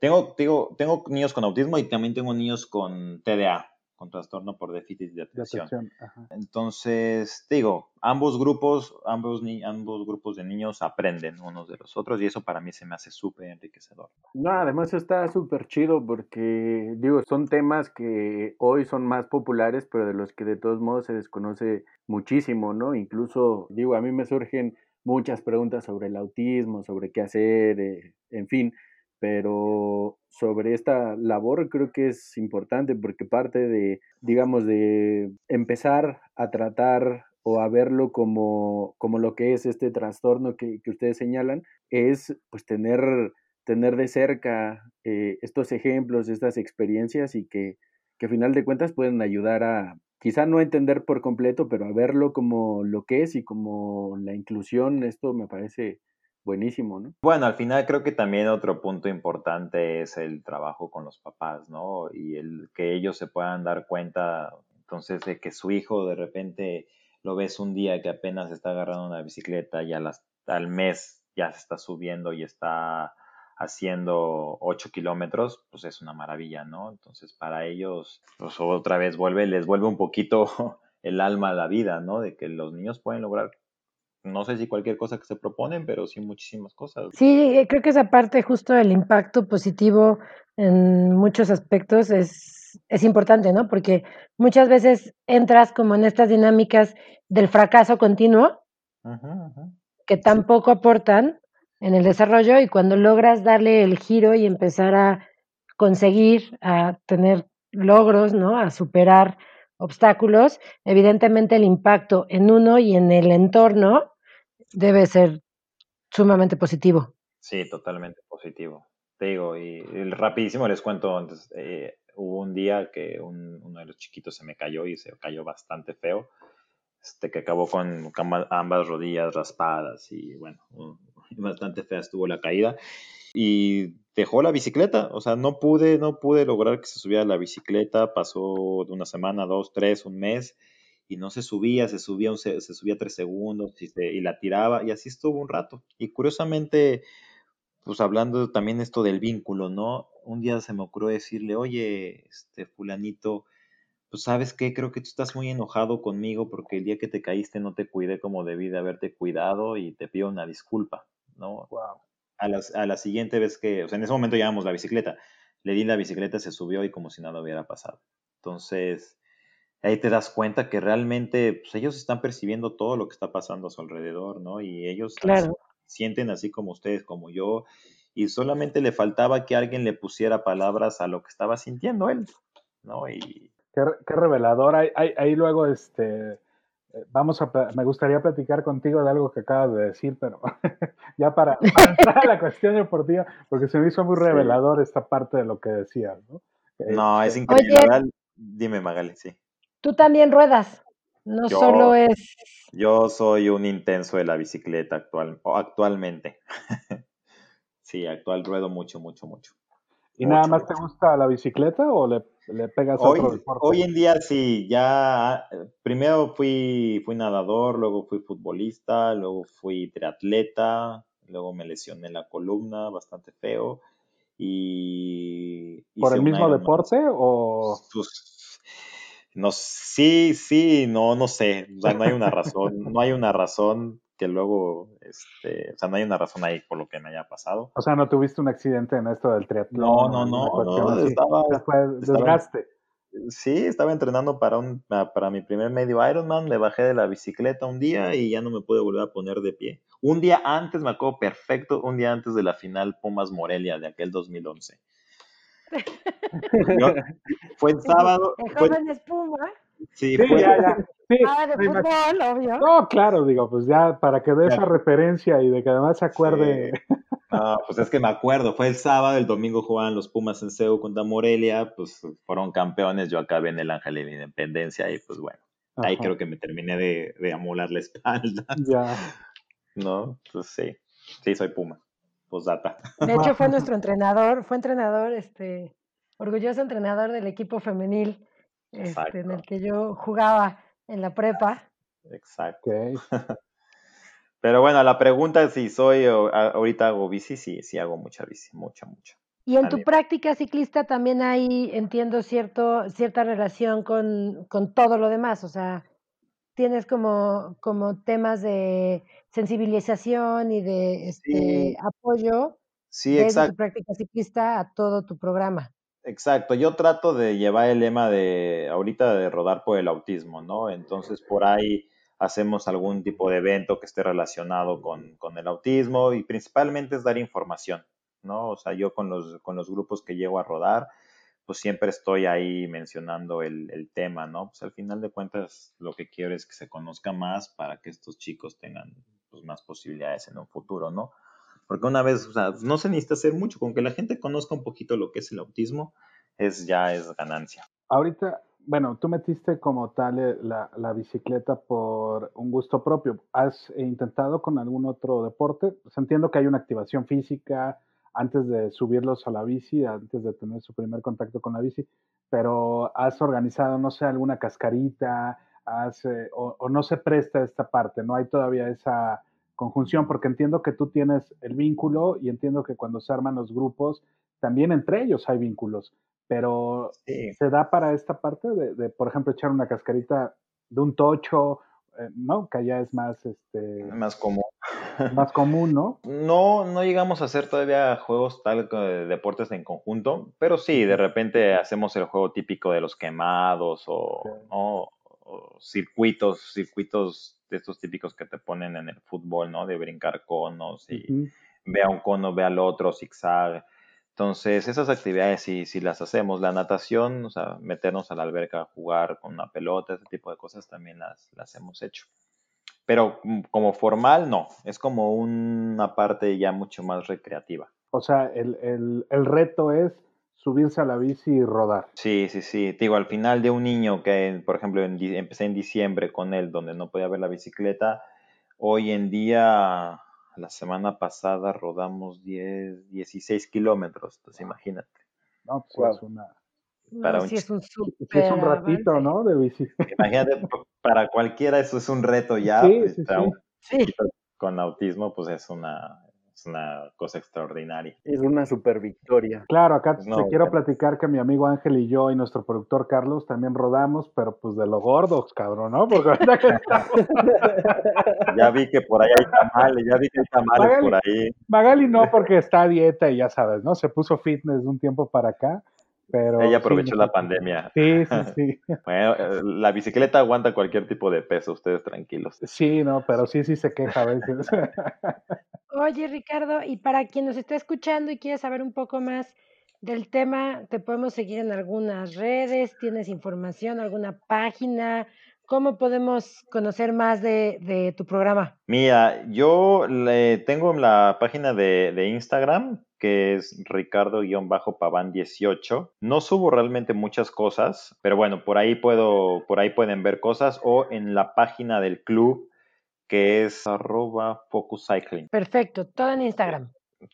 Speaker 4: tengo, tengo, tengo niños con autismo y también tengo niños con TDA, con trastorno por déficit de atención. Entonces, digo, ambos grupos, ambos, ni ambos grupos de niños aprenden unos de los otros y eso para mí se me hace súper enriquecedor.
Speaker 3: No, además está súper chido porque, digo, son temas que hoy son más populares, pero de los que de todos modos se desconoce muchísimo, ¿no? Incluso, digo, a mí me surgen muchas preguntas sobre el autismo, sobre qué hacer, eh, en fin, pero sobre esta labor creo que es importante porque parte de, digamos, de empezar a tratar o a verlo como, como lo que es este trastorno que, que ustedes señalan, es pues tener, tener de cerca eh, estos ejemplos, estas experiencias y que, que a final de cuentas pueden ayudar a, quizá no entender por completo, pero a verlo como lo que es y como la inclusión, esto me parece buenísimo, ¿no?
Speaker 4: Bueno, al final creo que también otro punto importante es el trabajo con los papás, ¿no? Y el que ellos se puedan dar cuenta, entonces, de que su hijo de repente lo ves un día que apenas está agarrando una bicicleta y al mes ya se está subiendo y está haciendo 8 kilómetros, pues es una maravilla, ¿no? Entonces para ellos, pues otra vez vuelve, les vuelve un poquito el alma a la vida, ¿no? De que los niños pueden lograr, no sé si cualquier cosa que se proponen, pero sí muchísimas cosas.
Speaker 1: Sí, creo que esa parte justo del impacto positivo en muchos aspectos es, es importante, ¿no? Porque muchas veces entras como en estas dinámicas del fracaso continuo, que tampoco aportan en el desarrollo y cuando logras darle el giro y empezar a conseguir, a tener logros, ¿no? A superar obstáculos, evidentemente el impacto en uno y en el entorno debe ser sumamente positivo.
Speaker 4: Sí, totalmente positivo. Te digo, y, rapidísimo les cuento, antes, eh, hubo un día que uno de los chiquitos se me cayó y se cayó bastante feo, este, que acabó con ambas rodillas raspadas y bueno, bastante fea estuvo la caída y dejó la bicicleta, o sea, no pude, no pude lograr que se subiera la bicicleta, pasó de una semana, dos, tres, un mes y no se subía, se subía, se, subía tres segundos y, y la tiraba y así estuvo un rato. Y curiosamente, pues hablando también esto del vínculo, ¿no? Un día se me ocurrió decirle, oye, este fulanito, pues sabes qué, creo que tú estás muy enojado conmigo porque el día que te caíste no te cuidé como debí de haberte cuidado y te pido una disculpa. ¿no? A, la siguiente vez que, o sea, en ese momento llevamos la bicicleta, le di la bicicleta, se subió y como si nada hubiera pasado. Entonces, ahí te das cuenta que realmente pues, ellos están percibiendo todo lo que está pasando a su alrededor, ¿no? Y ellos sienten así como ustedes, como yo, y solamente le faltaba que alguien le pusiera palabras a lo que estaba sintiendo él, ¿no? Y...
Speaker 2: Qué, revelador. ahí luego, este, vamos a, me gustaría platicar contigo de algo que acabas de decir, pero ya para, entrar a la cuestión deportiva, porque se me hizo muy revelador esta parte de lo que decías, ¿no?
Speaker 4: No, es este, increíble. Dime, Magali, sí.
Speaker 1: Tú también ruedas, no solo es...
Speaker 4: Yo soy un intenso de la bicicleta actual, actualmente. sí, actual ruedo mucho, mucho, mucho.
Speaker 2: ¿Y nada más te gusta la bicicleta o le le pegas
Speaker 4: hoy,
Speaker 2: otro deporte.
Speaker 4: Hoy en día sí, ya primero fui, fui nadador, luego fui futbolista, luego fui triatleta, luego me lesioné la columna, bastante feo. Y,
Speaker 2: ¿Por el mismo deporte o...?
Speaker 4: Pues, no, sí, sí, no, no sé, o sea, no hay una razón, no hay una razón que luego, este, o sea, no hay una razón ahí por lo que me haya pasado.
Speaker 2: O sea, no tuviste un accidente en esto del triatlón.
Speaker 4: No, no, no, no estaba,
Speaker 2: desgaste.
Speaker 4: sí, estaba entrenando para un, para mi primer medio Ironman, me bajé de la bicicleta un día y ya no me pude volver a poner de pie. Un día antes, me acuerdo perfecto, un día antes de la final Pumas Morelia de aquel 2011. fue el sábado.
Speaker 1: El joven espuma.
Speaker 4: Sí, fue,
Speaker 2: ya, ya.
Speaker 1: ah, de fútbol, obvio.
Speaker 2: No, claro, digo, pues ya para que dé esa referencia y de que además se acuerde.
Speaker 4: No, pues es que me acuerdo, fue el sábado, el domingo jugaban los Pumas en CEU contra Morelia, pues fueron campeones, yo acabé en el Ángel de la Independencia y pues bueno, ahí creo que me terminé de, de amular la espalda.
Speaker 2: Ya.
Speaker 4: No, pues sí, sí, soy Puma, data.
Speaker 1: De hecho fue nuestro entrenador, fue entrenador, este, orgulloso entrenador del equipo femenil este, en el que yo jugaba en la prepa.
Speaker 4: Exacto. Pero bueno, la pregunta es si soy ahorita hago bici, sí, sí hago mucha bici, mucha, mucha.
Speaker 1: Y en tu práctica ciclista también hay, entiendo, cierto, cierta relación con, con todo lo demás, o sea, tienes como, como temas de sensibilización y de este, apoyo
Speaker 4: sí,
Speaker 1: desde tu práctica ciclista a todo tu programa.
Speaker 4: Exacto, yo trato de llevar el lema de ahorita de rodar por el autismo, ¿no? Entonces por ahí hacemos algún tipo de evento que esté relacionado con, el autismo y principalmente es dar información, ¿no? O sea, yo con los, con los grupos que llego a rodar, pues siempre estoy ahí mencionando el, tema, ¿no? Pues al final de cuentas lo que quiero es que se conozca más para que estos chicos tengan pues, más posibilidades en un futuro, ¿no? Porque una vez, o sea, no se necesita hacer mucho, con que la gente conozca un poquito lo que es el autismo, es ya es ganancia.
Speaker 2: Ahorita, bueno, tú metiste como tal eh, la, la, bicicleta por un gusto propio. ¿Has intentado con algún otro deporte? Pues entiendo que hay una activación física antes de subirlos a la bici, antes de tener su primer contacto con la bici, pero has organizado, no sé, alguna cascarita, has, eh, o, o, no se presta esta parte, no hay todavía esa conjunción, porque entiendo que tú tienes el vínculo y entiendo que cuando se arman los grupos, también entre ellos hay vínculos pero se da para esta parte de, por ejemplo, echar una cascarita de un tocho, eh, ¿no? Que allá es más, este...
Speaker 4: Más común.
Speaker 2: Más común, ¿no?
Speaker 4: No, no llegamos a hacer todavía juegos tal de deportes en conjunto, pero sí, de repente hacemos el juego típico de los quemados o, circuitos, circuitos de estos típicos que te ponen en el fútbol, ¿no? De brincar conos y ve a un cono, ve al otro, zigzag. Entonces, esas actividades sí, sí las hacemos. La natación, o sea, meternos a la alberca, jugar con una pelota, ese tipo de cosas también las, las hemos hecho. Pero mm, como formal, no. Es como una parte ya mucho más recreativa.
Speaker 2: O sea, el, el, el reto es subirse a la bici y rodar.
Speaker 4: Sí, sí, sí. Te digo, al final de un niño que, por ejemplo, empecé en diciembre con él, donde no podía ver la bicicleta, hoy en día la semana pasada rodamos 10, 16 kilómetros, entonces imagínate.
Speaker 2: No, pues es una...
Speaker 1: Para un, es un, es
Speaker 2: un ratito, ¿no? De bici.
Speaker 4: Imagínate, para cualquiera eso es un reto ya.
Speaker 2: Sí, pues,
Speaker 1: sí, sí.
Speaker 4: Con autismo, pues es una, es una cosa extraordinaria.
Speaker 3: Es una super victoria.
Speaker 2: Claro, acá te quiero platicar que mi amigo Ángel y yo y nuestro productor Carlos también rodamos, pero pues de los gordos, cabrón, ¿no? Porque ahorita que
Speaker 4: ya vi que por ahí hay tamales, ya vi que hay tamales por ahí.
Speaker 2: Magali no, porque está a dieta y ya sabes, ¿no? Se puso fitness de un tiempo para acá. Pero
Speaker 4: Ella aprovechó la pandemia.
Speaker 2: Sí, sí, sí.
Speaker 4: bueno, eh, la bicicleta aguanta cualquier tipo de peso, ustedes tranquilos.
Speaker 2: Sí, no, pero sí, sí se queja a veces.
Speaker 1: Oye, Ricardo, y para quien nos está escuchando y quiere saber un poco más del tema, te podemos seguir en algunas redes, tienes información, alguna página, ¿Cómo podemos conocer más de, tu programa?
Speaker 4: Mira, yo le tengo la página de, de Instagram que es Ricardo-Paván18. No subo realmente muchas cosas, pero bueno, por ahí puedo, por ahí pueden ver cosas o en la página del club que es arroba Focus Cycling.
Speaker 1: Perfecto, todo en Instagram.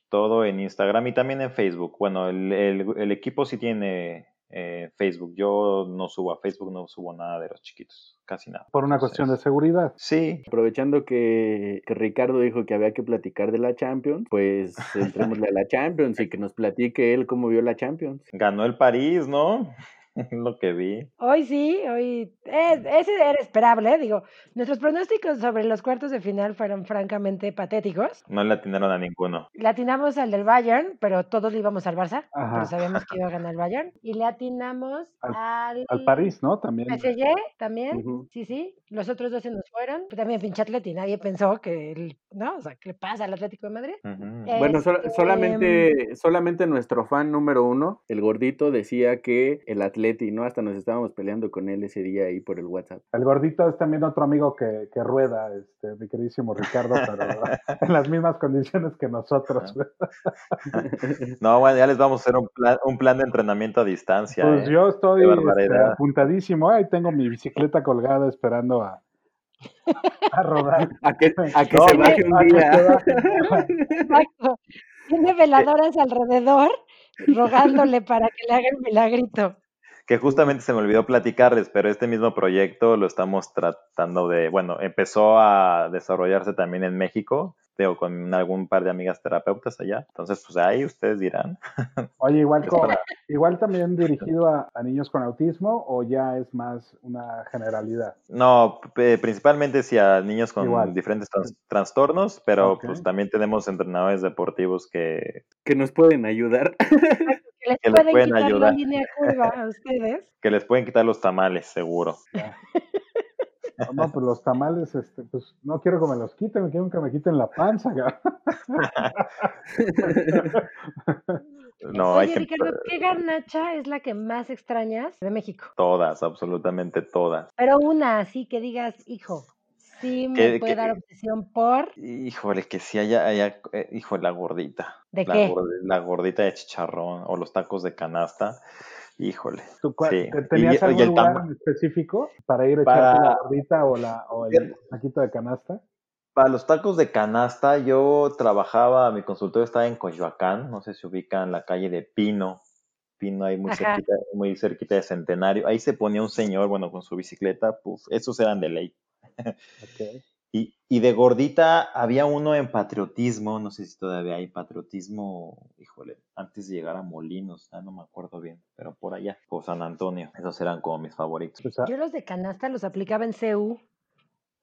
Speaker 4: Todo en Instagram y también en Facebook. Bueno, el, el equipo sí tiene eh, Facebook. Yo no subo a Facebook, no subo nada de los chiquitos, casi nada.
Speaker 2: Por una cuestión de seguridad.
Speaker 4: Sí.
Speaker 3: Aprovechando que, Ricardo dijo que había que platicar de la Champions, pues entrémosle a la Champions y que nos platique él cómo vio la Champions.
Speaker 4: Ganó el París, ¿no? lo que vi.
Speaker 1: Hoy sí, hoy. ese era esperable, digo. Nuestros pronósticos sobre los cuartos de final fueron francamente patéticos.
Speaker 4: No le atinaron a ninguno.
Speaker 1: Le atinamos al del Bayern, pero todos le íbamos al Barça. Pero sabíamos que iba a ganar el Bayern. Y le atinamos al.
Speaker 2: Al, París, ¿no? También.
Speaker 1: PSG, también. Sí, sí. Los otros dos se nos fueron. También pinche Atleti. Nadie pensó que. El, ¿No? O sea, ¿qué le pasa al Atlético de Madrid?
Speaker 3: Bueno, este, solamente, solamente nuestro fan número uno, el gordito, decía que el Atlético Leti, ¿no? Hasta nos estábamos peleando con él ese día ahí por el WhatsApp.
Speaker 2: El gordito es también otro amigo que, que rueda, este, mi queridísimo Ricardo, pero en las mismas condiciones que nosotros.
Speaker 4: no, bueno, ya les vamos a hacer un plan, un plan de entrenamiento a distancia.
Speaker 2: Pues ¿eh? yo estoy este, apuntadísimo, ahí tengo mi bicicleta colgada esperando a, a rodar.
Speaker 3: A que, a que se baje un día.
Speaker 1: Exacto. Tiene veladoras alrededor rogándole para que le haga el milagrito.
Speaker 4: Que justamente se me olvidó platicarles, pero este mismo proyecto lo estamos tratando de, bueno, empezó a desarrollarse también en México, tengo con algún par de amigas terapeutas allá, entonces pues ahí ustedes dirán.
Speaker 2: Oye, igual, igual también dirigido a, niños con autismo o ya es más una generalidad?
Speaker 4: No, principalmente sí a niños con diferentes trastornos, pero pues también tenemos entrenadores deportivos que...
Speaker 3: Que nos pueden ayudar.
Speaker 1: que les pueden, ayudar. la línea curva a ustedes.
Speaker 4: Que les pueden quitar los tamales, seguro.
Speaker 2: No, pues los tamales, este, pues no quiero que me los quiten, quiero que me quiten la panza.
Speaker 4: no,
Speaker 1: Oye, Ricardo, ¿qué garnacha es la que más extrañas de México?
Speaker 4: Todas, absolutamente todas.
Speaker 1: Pero una así que digas, hijo, sí me puede dar obsesión por.
Speaker 4: Híjole, que sí haya, haya eh, hijo, la gordita.
Speaker 1: ¿De
Speaker 4: la
Speaker 1: qué?
Speaker 4: la gordita de chicharrón o los tacos de canasta. Híjole.
Speaker 2: ¿Tú
Speaker 4: Sí.
Speaker 2: te- ¿Tenías
Speaker 4: Y-
Speaker 2: algún lugar en específico para ir a
Speaker 4: Para-
Speaker 2: echarte la gordita o, la, o el taquito de canasta?
Speaker 4: Para los tacos de canasta, yo trabajaba, mi consultorio estaba en Coyoacán, no sé si ubican la calle de Pino, Pino ahí muy
Speaker 1: Ajá.
Speaker 4: cerquita, muy cerquita de Centenario. Ahí se ponía un señor, bueno, con su bicicleta, puf, esos eran de ley.
Speaker 2: Ok.
Speaker 4: Y, y de gordita había uno en patriotismo, no sé si todavía hay patriotismo, híjole, antes de llegar a Molinos, ah, no me acuerdo bien, pero por allá, por San Antonio, esos eran como mis favoritos.
Speaker 2: Pues, ah,
Speaker 1: Yo los de canasta los aplicaba en CU.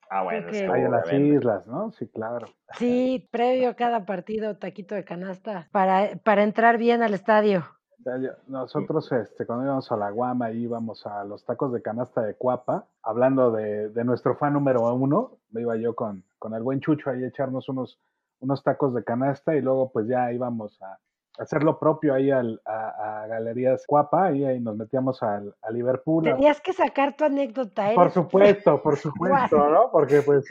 Speaker 4: Ah, bueno,
Speaker 1: que-
Speaker 4: es que
Speaker 2: en las islas, ¿no? Sí, claro.
Speaker 1: Sí, previo a cada partido, taquito de canasta, para, para entrar bien al estadio.
Speaker 2: Ya, Nosotros, este, cuando íbamos a la Guama, íbamos a los tacos de canasta de Cuapa, hablando de, de nuestro fan número uno, me iba yo con, con el buen Chucho ahí a echarnos unos, unos tacos de canasta y luego pues ya íbamos a hacer lo propio ahí al, a, a Galerías Cuapa y ahí nos metíamos al, a Liverpool.
Speaker 1: Tenías que sacar tu anécdota.
Speaker 2: Por
Speaker 1: eres-
Speaker 2: supuesto, por supuesto, ¿no? Porque pues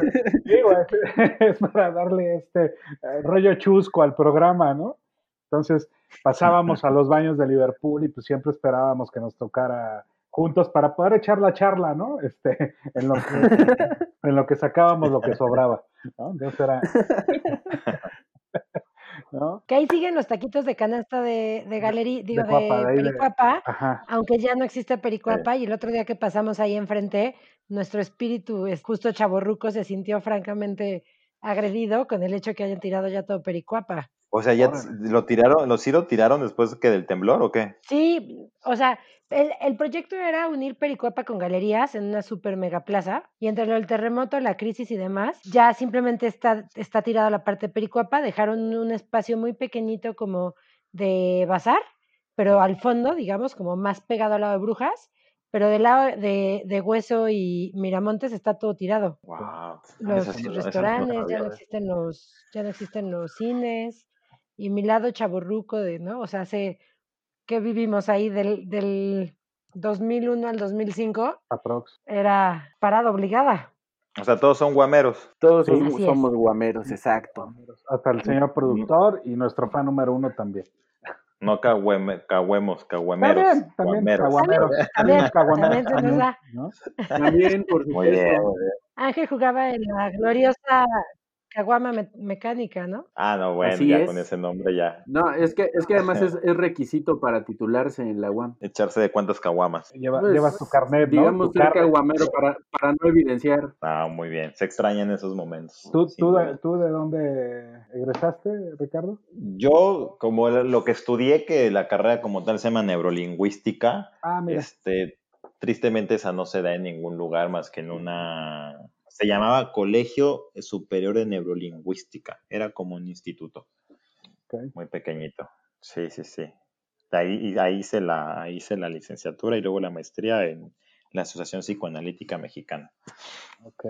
Speaker 2: digo, es, es para darle este eh, rollo chusco al programa, ¿no? Entonces pasábamos a los baños de Liverpool y pues siempre esperábamos que nos tocara juntos para poder echar la charla, ¿no? Este, en lo que, en lo que sacábamos lo que sobraba, ¿no? Entonces era, ¿no?
Speaker 1: Que ahí siguen los taquitos de canasta de, de galería, digo, de,
Speaker 2: Cuapa, de de-
Speaker 1: Pericuapa,
Speaker 2: Ajá.
Speaker 1: aunque ya no existe Pericuapa, y el otro día que pasamos ahí enfrente, nuestro espíritu, es justo chaborruco, se sintió francamente agredido con el hecho que hayan tirado ya todo Pericuapa.
Speaker 4: O sea, ya
Speaker 2: Órale.
Speaker 4: lo tiraron, lo sí lo tiraron después que del temblor o qué?
Speaker 1: Sí, o sea, el, el proyecto era unir Pericuapa con galerías en una super mega plaza y entre lo del terremoto, la crisis y demás, ya simplemente está, está tirada la parte de Pericuapa, dejaron un espacio muy pequeñito como de bazar, pero al fondo, digamos, como más pegado al lado de Brujas, pero del lado de, de Hueso y Miramontes está todo tirado.
Speaker 4: Wow.
Speaker 1: Los
Speaker 4: Eso sí- eso sí no
Speaker 1: restaurantes, ya no existen los, ya no existen los cines, y mi lado chaborruco de, ¿no? O sea, hace que vivimos ahí del, del 2001 al 2005,
Speaker 2: Aprox.
Speaker 1: era parada obligada.
Speaker 4: O sea, todos son guameros.
Speaker 3: Todos
Speaker 2: Sí.
Speaker 3: somos, guameros, exacto.
Speaker 2: Hasta el señor productor y nuestro fan número uno también.
Speaker 4: No cagueme, caguemos, caguameros.
Speaker 2: También, también,
Speaker 4: guameros.
Speaker 2: caguameros.
Speaker 1: También,
Speaker 2: caguameros
Speaker 1: también
Speaker 2: también.
Speaker 3: También, por supuesto.
Speaker 1: Ángel jugaba en la gloriosa caguama me- mecánica, ¿no?
Speaker 4: Ah, no, bueno,
Speaker 3: Así
Speaker 4: ya
Speaker 3: es.
Speaker 4: con ese nombre ya.
Speaker 3: No, es que, es que además es, es requisito para titularse en la UAM.
Speaker 4: Echarse de cuántas caguamas.
Speaker 2: Lleva-
Speaker 3: Pues,
Speaker 2: llevas tu carnet, ¿no?
Speaker 3: Digamos
Speaker 2: Tu
Speaker 3: ser caguamero para, para no evidenciar.
Speaker 4: Ah, muy bien. Se extrañan esos momentos.
Speaker 2: ¿Tú, de. ¿Tú de dónde egresaste, Ricardo?
Speaker 4: Yo, como lo que estudié, que la carrera como tal se llama neurolingüística,
Speaker 2: Ah, mira.
Speaker 4: este, tristemente esa no se da en ningún lugar más que en una... Se llamaba Colegio Superior de Neurolingüística. Era como un instituto muy pequeñito. Sí, sí, sí. De Ahí, ahí, hice la, ahí hice la licenciatura y luego la maestría en la Asociación Psicoanalítica Mexicana.
Speaker 2: ok.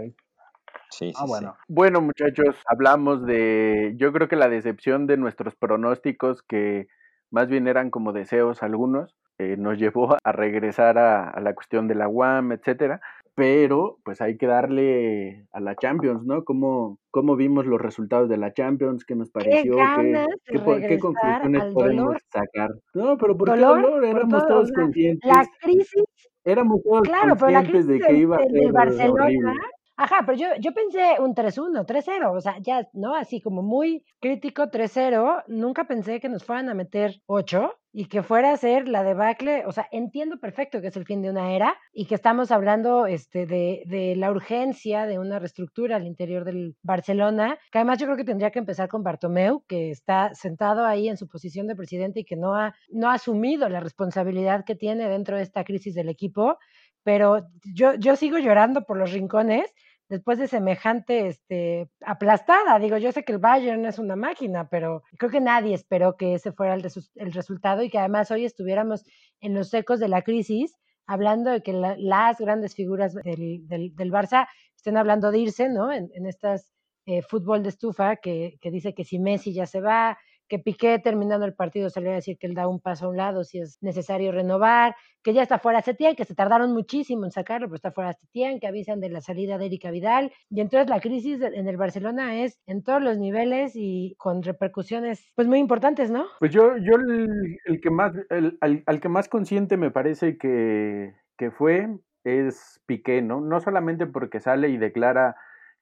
Speaker 4: Sí, sí,
Speaker 2: Ah, bueno.
Speaker 3: Bueno, muchachos, hablamos de, yo creo que la decepción de nuestros pronósticos, que más bien eran como deseos algunos, eh, nos llevó a regresar a, a la cuestión de la UAM, etcétera. Pero, pues hay que darle a la Champions, ¿no? ¿Cómo, cómo vimos los resultados de la Champions? ¿Qué nos pareció? ¿Qué,
Speaker 1: ganas
Speaker 3: qué conclusiones podemos
Speaker 1: dolor.
Speaker 3: sacar? No, pero ¿por
Speaker 1: Dolor
Speaker 3: qué dolor? Éramos
Speaker 1: todo,
Speaker 3: todos
Speaker 1: o sea,
Speaker 3: conscientes.
Speaker 1: La crisis
Speaker 3: Éramos todos
Speaker 1: Claro, pero la
Speaker 3: conscientes
Speaker 1: crisis
Speaker 3: de que iba a ser
Speaker 1: Barcelona,
Speaker 3: horrible.
Speaker 1: Ajá, pero yo, yo pensé un 3-1, 3-0, o sea, ya, ¿no? Así como muy crítico 3-0, nunca pensé que nos fueran a meter 8 y que fuera a ser la debacle, o sea, entiendo perfecto que es el fin de una era y que estamos hablando este, de, de la urgencia de una reestructura al interior del Barcelona, que además yo creo que tendría que empezar con Bartomeu, que está sentado ahí en su posición de presidente y que no ha, no ha asumido la responsabilidad que tiene dentro de esta crisis del equipo. Pero yo, yo sigo llorando por los rincones después de semejante este, aplastada. Digo, yo sé que el Bayern es una máquina, pero creo que nadie esperó que ese fuera el, el resultado y que además hoy estuviéramos en los ecos de la crisis, hablando de que la- las grandes figuras del, del, del Barça estén hablando de irse, ¿no? En, en estas eh, fútbol de estufa que, que dice que si Messi ya se va, que Piqué terminando el partido salió a decir que él da un paso a un lado si es necesario renovar, que ya está fuera Setién, que se tardaron muchísimo en sacarlo, pero está fuera Setién, que avisan de la salida de Erika Vidal. Y entonces la crisis en el Barcelona es en todos los niveles y con repercusiones pues muy importantes, ¿no?
Speaker 3: Pues yo, yo el, que más, el, al, que más consciente me parece que, que fue es Piqué, ¿no? No solamente porque sale y declara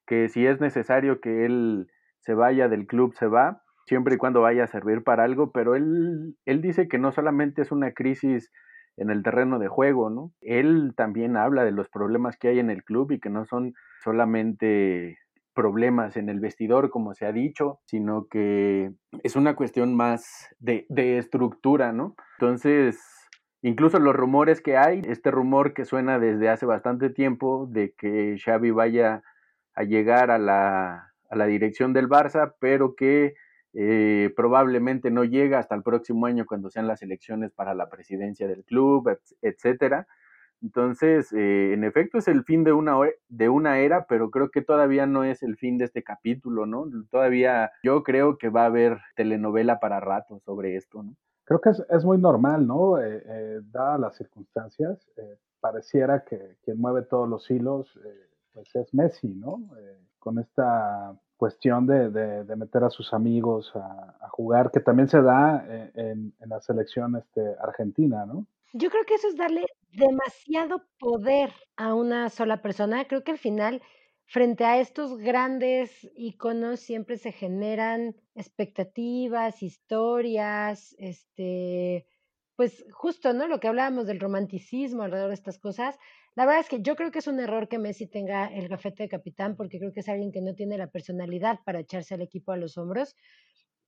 Speaker 3: que si es necesario que él se vaya del club, se va, siempre y cuando vaya a servir para algo, pero él, él dice que no solamente es una crisis en el terreno de juego, ¿no? Él también habla de los problemas que hay en el club y que no son solamente problemas en el vestidor, como se ha dicho, sino que es una cuestión más de, de estructura, ¿no? Entonces, incluso los rumores que hay, este rumor que suena desde hace bastante tiempo de que Xavi vaya a llegar a la, a la dirección del Barça, pero que eh, probablemente no llega hasta el próximo año cuando sean las elecciones para la presidencia del club, etcétera. Entonces, eh, en efecto, es el fin de una, de una era, pero creo que todavía no es el fin de este capítulo, ¿no? Todavía yo creo que va a haber telenovela para rato sobre esto, ¿no?
Speaker 2: Creo que es, muy normal, ¿no? Eh, dadas las circunstancias, pareciera que quien mueve todos los hilos pues es Messi, ¿no? con esta cuestión de, de, meter a sus amigos a, jugar, que también se da eh, en, en, la selección este, argentina, ¿no?
Speaker 1: Yo creo que eso es darle demasiado poder a una sola persona. Creo que al final, frente a estos grandes iconos, siempre se generan expectativas, historias, este, pues justo, ¿no? Lo que hablábamos del romanticismo alrededor de estas cosas. La verdad es que yo creo que es un error que Messi tenga el gafete de capitán porque creo que es alguien que no tiene la personalidad para echarse al equipo a los hombros.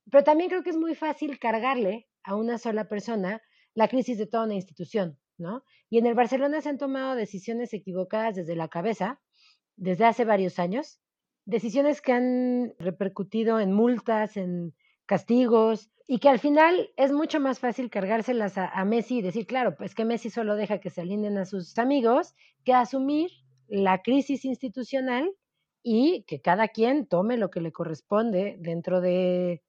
Speaker 1: Pero también creo que es muy fácil cargarle a una sola persona la crisis de toda una institución, ¿no? Y en el Barcelona se han tomado decisiones equivocadas desde la cabeza, desde hace varios años, decisiones que han repercutido en multas, en castigos, y que al final es mucho más fácil cargárselas a, Messi y decir, claro, pues que Messi solo deja que se alineen a sus amigos, que asumir la crisis institucional y que cada quien tome lo que le corresponde dentro de,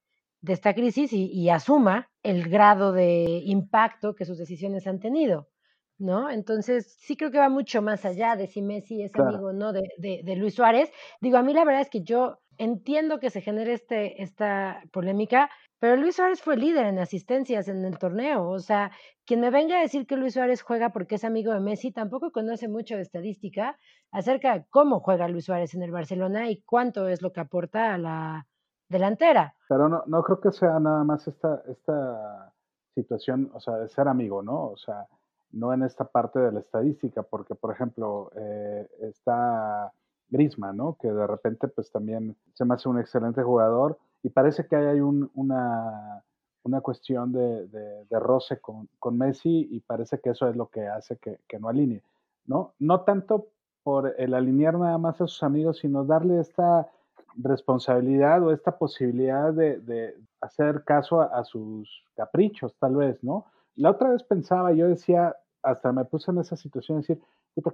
Speaker 1: esta crisis y, asuma el grado de impacto que sus decisiones han tenido. ¿no? Entonces, sí creo que va mucho más allá de si Messi es amigo o no de, de, Luis Suárez. Digo, a mí la verdad es que yo entiendo que se genere este, esta polémica, pero Luis Suárez fue líder en asistencias en el torneo. O sea, quien me venga a decir que Luis Suárez juega porque es amigo de Messi tampoco conoce mucho de estadística acerca de cómo juega Luis Suárez en el Barcelona y cuánto es lo que aporta a la delantera.
Speaker 2: Pero no, no creo que sea nada más esta, esta situación, o sea, de ser amigo, ¿no? O sea, no en esta parte de la estadística, porque, por ejemplo, eh, está Grisma, ¿no? Que de repente, pues también se me hace un excelente jugador y parece que hay un, una, una, cuestión de, de, roce con, con, Messi y parece que eso es lo que hace que, que, no alinee, ¿no? No tanto por el alinear nada más a sus amigos, sino darle esta responsabilidad o esta posibilidad de, de hacer caso a, a, sus caprichos, tal vez, ¿no? La otra vez pensaba, yo decía, hasta me puse en esa situación de decir,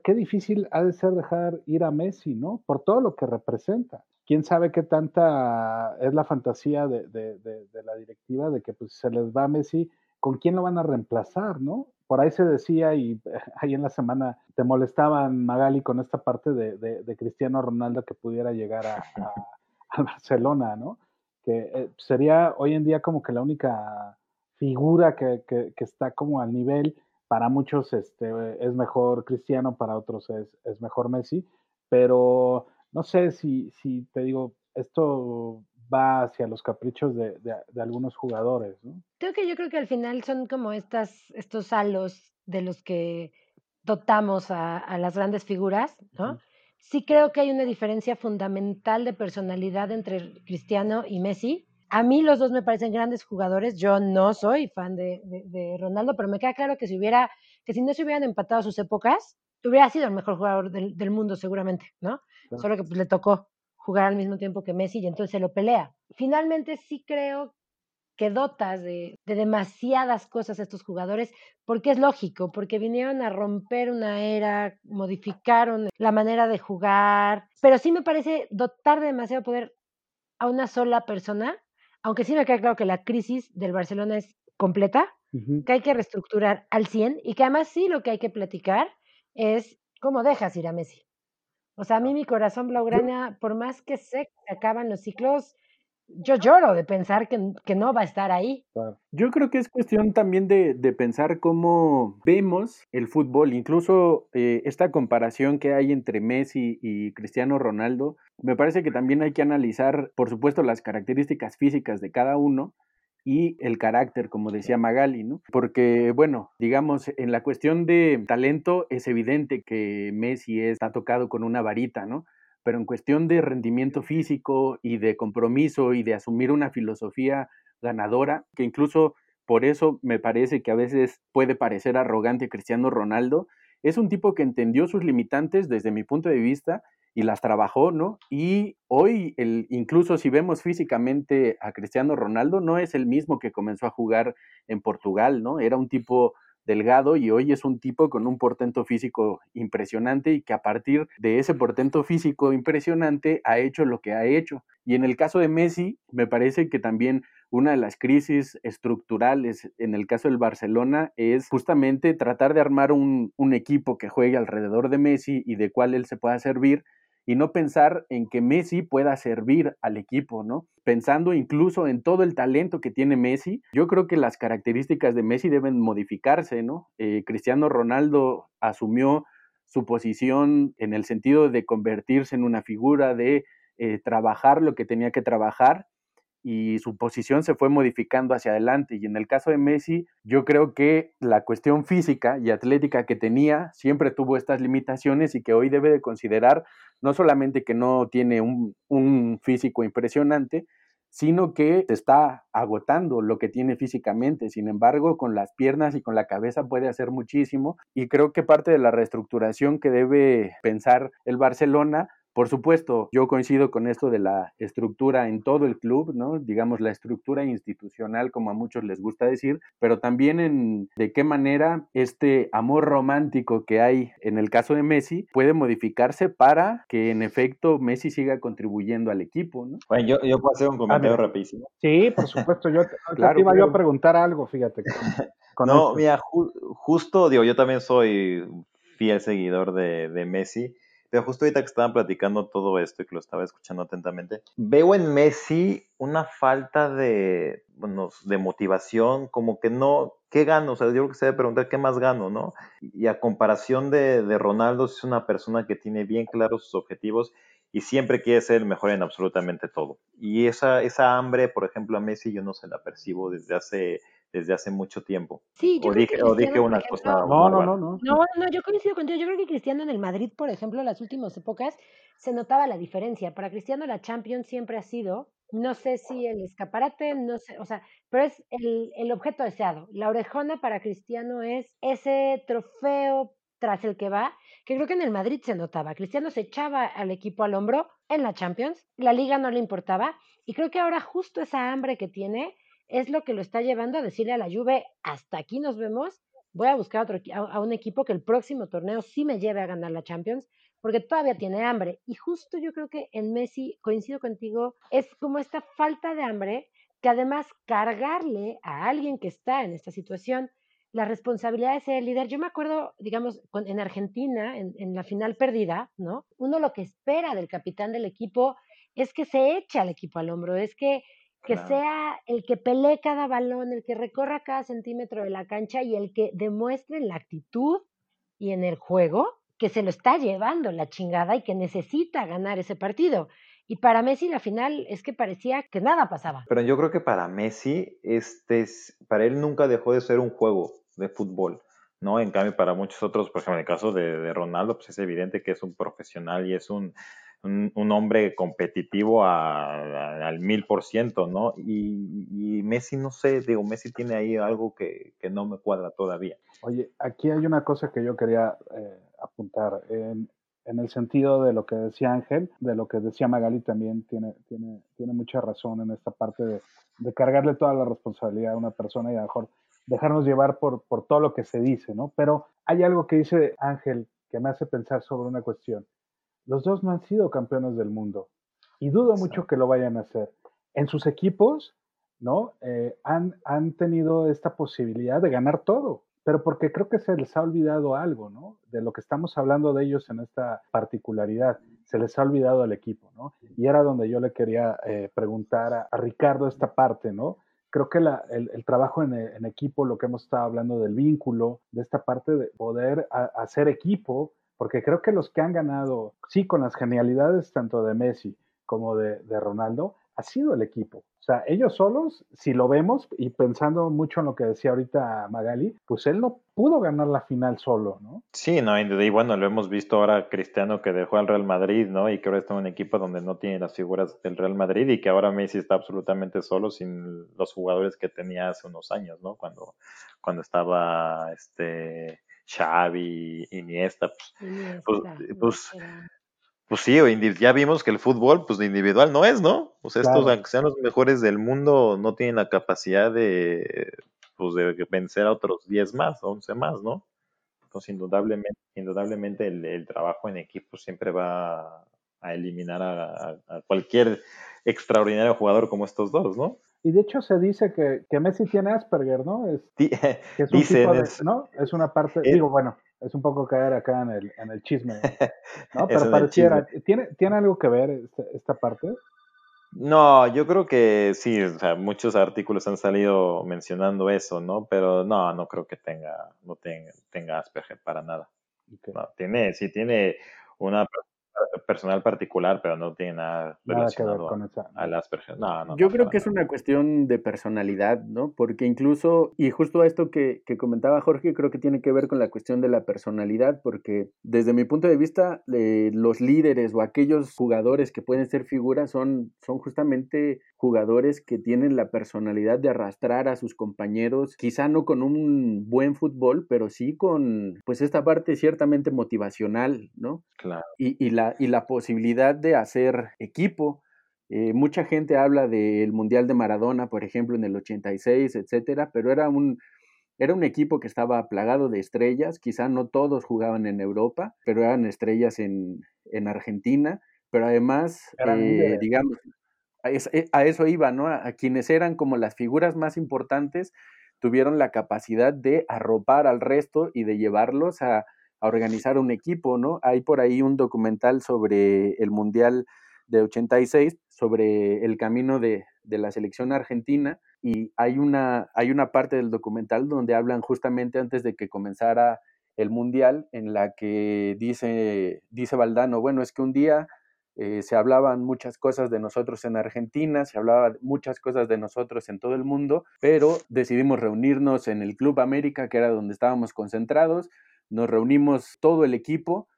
Speaker 2: qué difícil ha de ser dejar ir a Messi, ¿no? Por todo lo que representa quién sabe qué tanta es la fantasía de, la directiva de que pues, se les va a Messi, ¿con quién lo van a reemplazar, no? Por ahí se decía, y ahí en la semana te molestaban Magali con esta parte de, Cristiano Ronaldo que pudiera llegar a, Barcelona, ¿no? Que eh, sería hoy en día como que la única figura que, está como al nivel. Para muchos este, es mejor Cristiano, para otros es, es mejor Messi, pero no sé si, si te digo, esto va hacia los caprichos de, de, algunos jugadores, ¿no?
Speaker 1: Creo que yo creo que al final son como estas, estos halos de los que dotamos a, las grandes figuras, ¿no? Sí creo que hay una diferencia fundamental de personalidad entre Cristiano y Messi. A mí los dos me parecen grandes jugadores. Yo no soy fan de, de, Ronaldo, pero me queda claro que si hubiera, que si no se hubieran empatado sus épocas, hubiera sido el mejor jugador del, del mundo seguramente, ¿no? Solo que pues, le tocó jugar al mismo tiempo que Messi y entonces se lo pelea. Finalmente sí creo que dotas de, de, demasiadas cosas a estos jugadores, porque es lógico, porque vinieron a romper una era, modificaron la manera de jugar, pero sí me parece dotar de demasiado poder a una sola persona aunque sí me queda claro que la crisis del Barcelona es completa, que hay que reestructurar al 100 y que además sí lo que hay que platicar es cómo dejas ir a Messi. O sea, a mí mi corazón blaugrana, por más que sé que acaban los ciclos, yo lloro de pensar que, que, no va a estar ahí.
Speaker 3: Yo creo que es cuestión también de, de pensar cómo vemos el fútbol, incluso eh, esta comparación que hay entre Messi y Cristiano Ronaldo, me parece que también hay que analizar, por supuesto, las características físicas de cada uno, y el carácter, como decía Magali, ¿no? Porque, bueno, digamos, en la cuestión de talento es evidente que Messi está tocado con una varita, ¿no? Pero en cuestión de rendimiento físico y de compromiso y de asumir una filosofía ganadora, que incluso por eso me parece que a veces puede parecer arrogante Cristiano Ronaldo, es un tipo que entendió sus limitantes desde mi punto de vista y las trabajó, ¿no? Y hoy, el, incluso si vemos físicamente a Cristiano Ronaldo, no es el mismo que comenzó a jugar en Portugal, ¿no? Era un tipo delgado y hoy es un tipo con un portento físico impresionante y que a partir de ese portento físico impresionante ha hecho lo que ha hecho. Y en el caso de Messi, me parece que también una de las crisis estructurales en el caso del Barcelona es justamente tratar de armar un, un equipo que juegue alrededor de Messi y de cuál él se pueda servir y no pensar en que Messi pueda servir al equipo, ¿no? Pensando incluso en todo el talento que tiene Messi, yo creo que las características de Messi deben modificarse, ¿no? Eh, Cristiano Ronaldo asumió su posición en el sentido de convertirse en una figura, de eh, trabajar lo que tenía que trabajar y su posición se fue modificando hacia adelante. Y en el caso de Messi, yo creo que la cuestión física y atlética que tenía siempre tuvo estas limitaciones y que hoy debe de considerar no solamente que no tiene un, un físico impresionante, sino que se está agotando lo que tiene físicamente. Sin embargo, con las piernas y con la cabeza puede hacer muchísimo y creo que parte de la reestructuración que debe pensar el Barcelona por supuesto, yo coincido con esto de la estructura en todo el club, ¿no? Digamos, la estructura institucional, como a muchos les gusta decir, pero también en de qué manera este amor romántico que hay en el caso de Messi puede modificarse para que en efecto Messi siga contribuyendo al equipo, ¿no?
Speaker 4: Bueno, yo, yo puedo hacer un comentario rapidísimo.
Speaker 2: Sí, por supuesto, yo claro, iba yo a preguntar algo, fíjate.
Speaker 4: no, mira, justo, digo, yo también soy fiel seguidor de, de Messi pero justo ahorita que estaban platicando todo esto y que lo estaba escuchando atentamente, veo en Messi una falta de, bueno, de motivación, como que no, ¿qué gano? O sea, yo creo que se debe preguntar qué más gano, ¿no? Y a comparación de, de Ronaldo, es una persona que tiene bien claros sus objetivos y siempre quiere ser el mejor en absolutamente todo. Y esa, esa hambre, por ejemplo, a Messi yo no se la percibo desde hace desde hace mucho tiempo.
Speaker 1: Sí,
Speaker 4: yo o, dije, o dije una cosa.
Speaker 2: No, no, no, no.
Speaker 1: No, no, yo coincido contigo. Yo creo que Cristiano en el Madrid, por ejemplo, en las últimas épocas, se notaba la diferencia. Para Cristiano la Champions siempre ha sido, no sé si el escaparate, no sé, o sea, pero es el, el objeto deseado. La orejona para Cristiano es ese trofeo tras el que va, que creo que en el Madrid se notaba. Cristiano se echaba al equipo al hombro en la Champions, la liga no le importaba, y creo que ahora justo esa hambre que tiene es lo que lo está llevando a decirle a la Juve, hasta aquí nos vemos, voy a buscar otro, a, un equipo que el próximo torneo sí me lleve a ganar la Champions, porque todavía tiene hambre. Y justo yo creo que en Messi, coincido contigo, es como esta falta de hambre que además cargarle a alguien que está en esta situación la responsabilidad de ser el líder. Yo me acuerdo, digamos, en Argentina, en, en, la final perdida, ¿no? Uno lo que espera del capitán del equipo es que se eche al equipo al hombro, es que que sea el que pelee cada balón, el que recorra cada centímetro de la cancha y el que demuestre en la actitud y en el juego que se lo está llevando la chingada y que necesita ganar ese partido. Y para Messi la final es que parecía que nada pasaba.
Speaker 4: Pero yo creo que para Messi, este, para él nunca dejó de ser un juego de fútbol, ¿no? En cambio, para muchos otros, por ejemplo, en el caso de, de Ronaldo, pues es evidente que es un profesional y es un, un, hombre competitivo al mil por ciento, ¿no? Y, Messi, no sé, digo, Messi tiene ahí algo que, no me cuadra todavía.
Speaker 2: Oye, aquí hay una cosa que yo quería eh, apuntar. En, el sentido de lo que decía Ángel, de lo que decía Magali también tiene, tiene, tiene mucha razón en esta parte de, de cargarle toda la responsabilidad a una persona y a lo mejor dejarnos llevar por, por todo lo que se dice, ¿no? Pero hay algo que dice Ángel que me hace pensar sobre una cuestión. Los dos no han sido campeones del mundo y dudo mucho que lo vayan a hacer. En sus equipos ¿no? Eh, han, han tenido esta posibilidad de ganar todo, pero porque creo que se les ha olvidado algo, ¿no? De lo que estamos hablando de ellos en esta particularidad, se les ha olvidado el equipo, ¿no? Y era donde yo le quería eh, preguntar a, Ricardo esta parte, ¿no? Creo que la, el, trabajo en, equipo, lo que hemos estado hablando del vínculo, de esta parte de poder hacer equipo, porque creo que los que han ganado, sí, con las genialidades tanto de Messi como de, Ronaldo, ha sido el equipo. O sea, ellos solos, si lo vemos y pensando mucho en lo que decía ahorita Magali, pues él no pudo ganar la final solo, ¿no?
Speaker 4: Sí, no, y bueno, lo hemos visto ahora Cristiano que dejó al Real Madrid, ¿no? Y que ahora está en un equipo donde no tiene las figuras del Real Madrid y que ahora Messi está absolutamente solo sin los jugadores que tenía hace unos años, ¿no? Cuando, cuando estaba este Xavi, Iniesta, pues, Iniesta, pues, pues pues sí, ya vimos que el fútbol, pues de individual no es, ¿no? O sea, estos, aunque sean los mejores del mundo, no tienen la capacidad de, pues, de vencer a otros 10 más, 11 más, ¿no? Entonces, indudablemente, indudablemente el, trabajo en equipo siempre va a eliminar a, cualquier extraordinario jugador como estos dos, ¿no?
Speaker 2: Y de hecho se dice que, que Messi tiene Asperger, ¿no? Es, es un tipo de, ¿no? Es una parte, digo, bueno, es un poco caer acá en el, en el chisme, ¿no? Pero pareciera, ¿tiene, ¿tiene algo que ver esta, esta, parte?
Speaker 4: No, yo creo que sí, o sea, muchos artículos han salido mencionando eso, ¿no? Pero no, no creo que tenga, no tenga, tenga Asperger para nada. No, tiene, sí tiene una personal particular, pero no tiene nada relacionado con a, las
Speaker 3: No, Yo creo que es una cuestión de personalidad, ¿no? Porque incluso, y justo esto que, que, comentaba Jorge, creo que tiene que ver con la cuestión de la personalidad, porque desde mi punto de vista, eh, los líderes o aquellos jugadores que pueden ser figuras son, son justamente jugadores que tienen la personalidad de arrastrar a sus compañeros, quizá no con un buen fútbol, pero sí con, pues, esta parte ciertamente motivacional, ¿no?
Speaker 4: Claro.
Speaker 3: Y, y la, y la posibilidad de hacer equipo. Eh, mucha gente habla del Mundial de Maradona, por ejemplo, en el 86, etcétera, pero era un, era un equipo que estaba plagado de estrellas, quizá no todos jugaban en Europa, pero eran estrellas en, en Argentina, pero además, eh, digamos, eh, a, eso iba, ¿no? A, quienes eran como las figuras más importantes, tuvieron la capacidad de arropar al resto y de llevarlos a, a organizar un equipo, ¿no? Hay por ahí un documental sobre el Mundial de 86, sobre el camino de, de, la selección argentina, y hay una, hay una parte del documental donde hablan justamente antes de que comenzara el Mundial, en la que dice, dice Valdano, bueno, es que un día eh, se hablaban muchas cosas de nosotros en Argentina, se hablaban muchas cosas de nosotros en todo el mundo, pero decidimos reunirnos en el Club América, que era donde estábamos concentrados, nos reunimos todo el equipo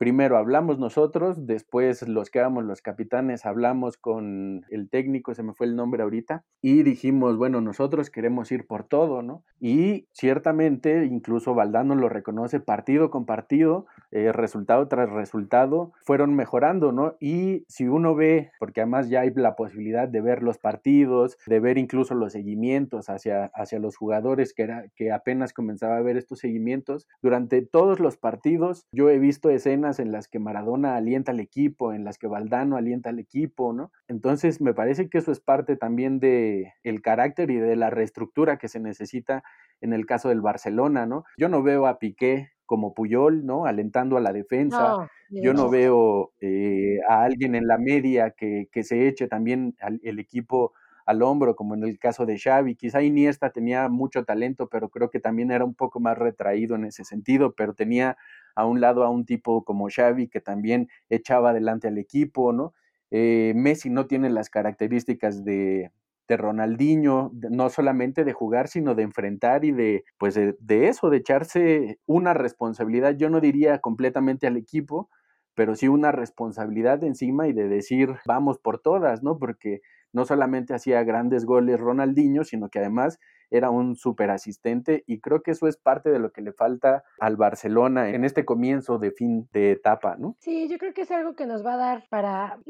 Speaker 3: primero hablamos nosotros, después los que éramos los capitanes hablamos con el técnico, se me fue el nombre ahorita, y dijimos, bueno, nosotros queremos ir por todo, ¿no? Y ciertamente, incluso Valdano lo reconoce partido con partido, eh, resultado tras resultado, fueron mejorando, ¿no? Y si uno ve, porque además ya hay la posibilidad de ver los partidos, de ver incluso los seguimientos hacia, hacia los jugadores que, era, que apenas comenzaba a ver estos seguimientos, durante todos los partidos yo he visto escenas en las que Maradona alienta al equipo, en las que Valdano alienta al equipo, ¿no? Entonces me parece que eso es parte también de el carácter y de la reestructura que se necesita en el caso del Barcelona, ¿no? Yo no veo a Piqué como Puyol, ¿no? Alentando a la defensa. Yo no veo eh, a alguien en la media que, que se eche también el equipo al hombro, como en el caso de Xavi. Quizá Iniesta tenía mucho talento, pero creo que también era un poco más retraído en ese sentido, pero tenía a un lado a un tipo como Xavi que también echaba adelante al equipo, ¿no? Eh, Messi no tiene las características de, de Ronaldinho, no solamente de jugar, sino de enfrentar y de, pues de, eso, de echarse una responsabilidad, yo no diría completamente al equipo, pero sí una responsabilidad encima y de decir, vamos por todas, ¿no? Porque no solamente hacía grandes goles Ronaldinho, sino que además era un super asistente y creo que eso es parte de lo que le falta al Barcelona en este comienzo de fin de etapa, ¿no?
Speaker 1: Sí, yo creo que es algo que nos va a dar para,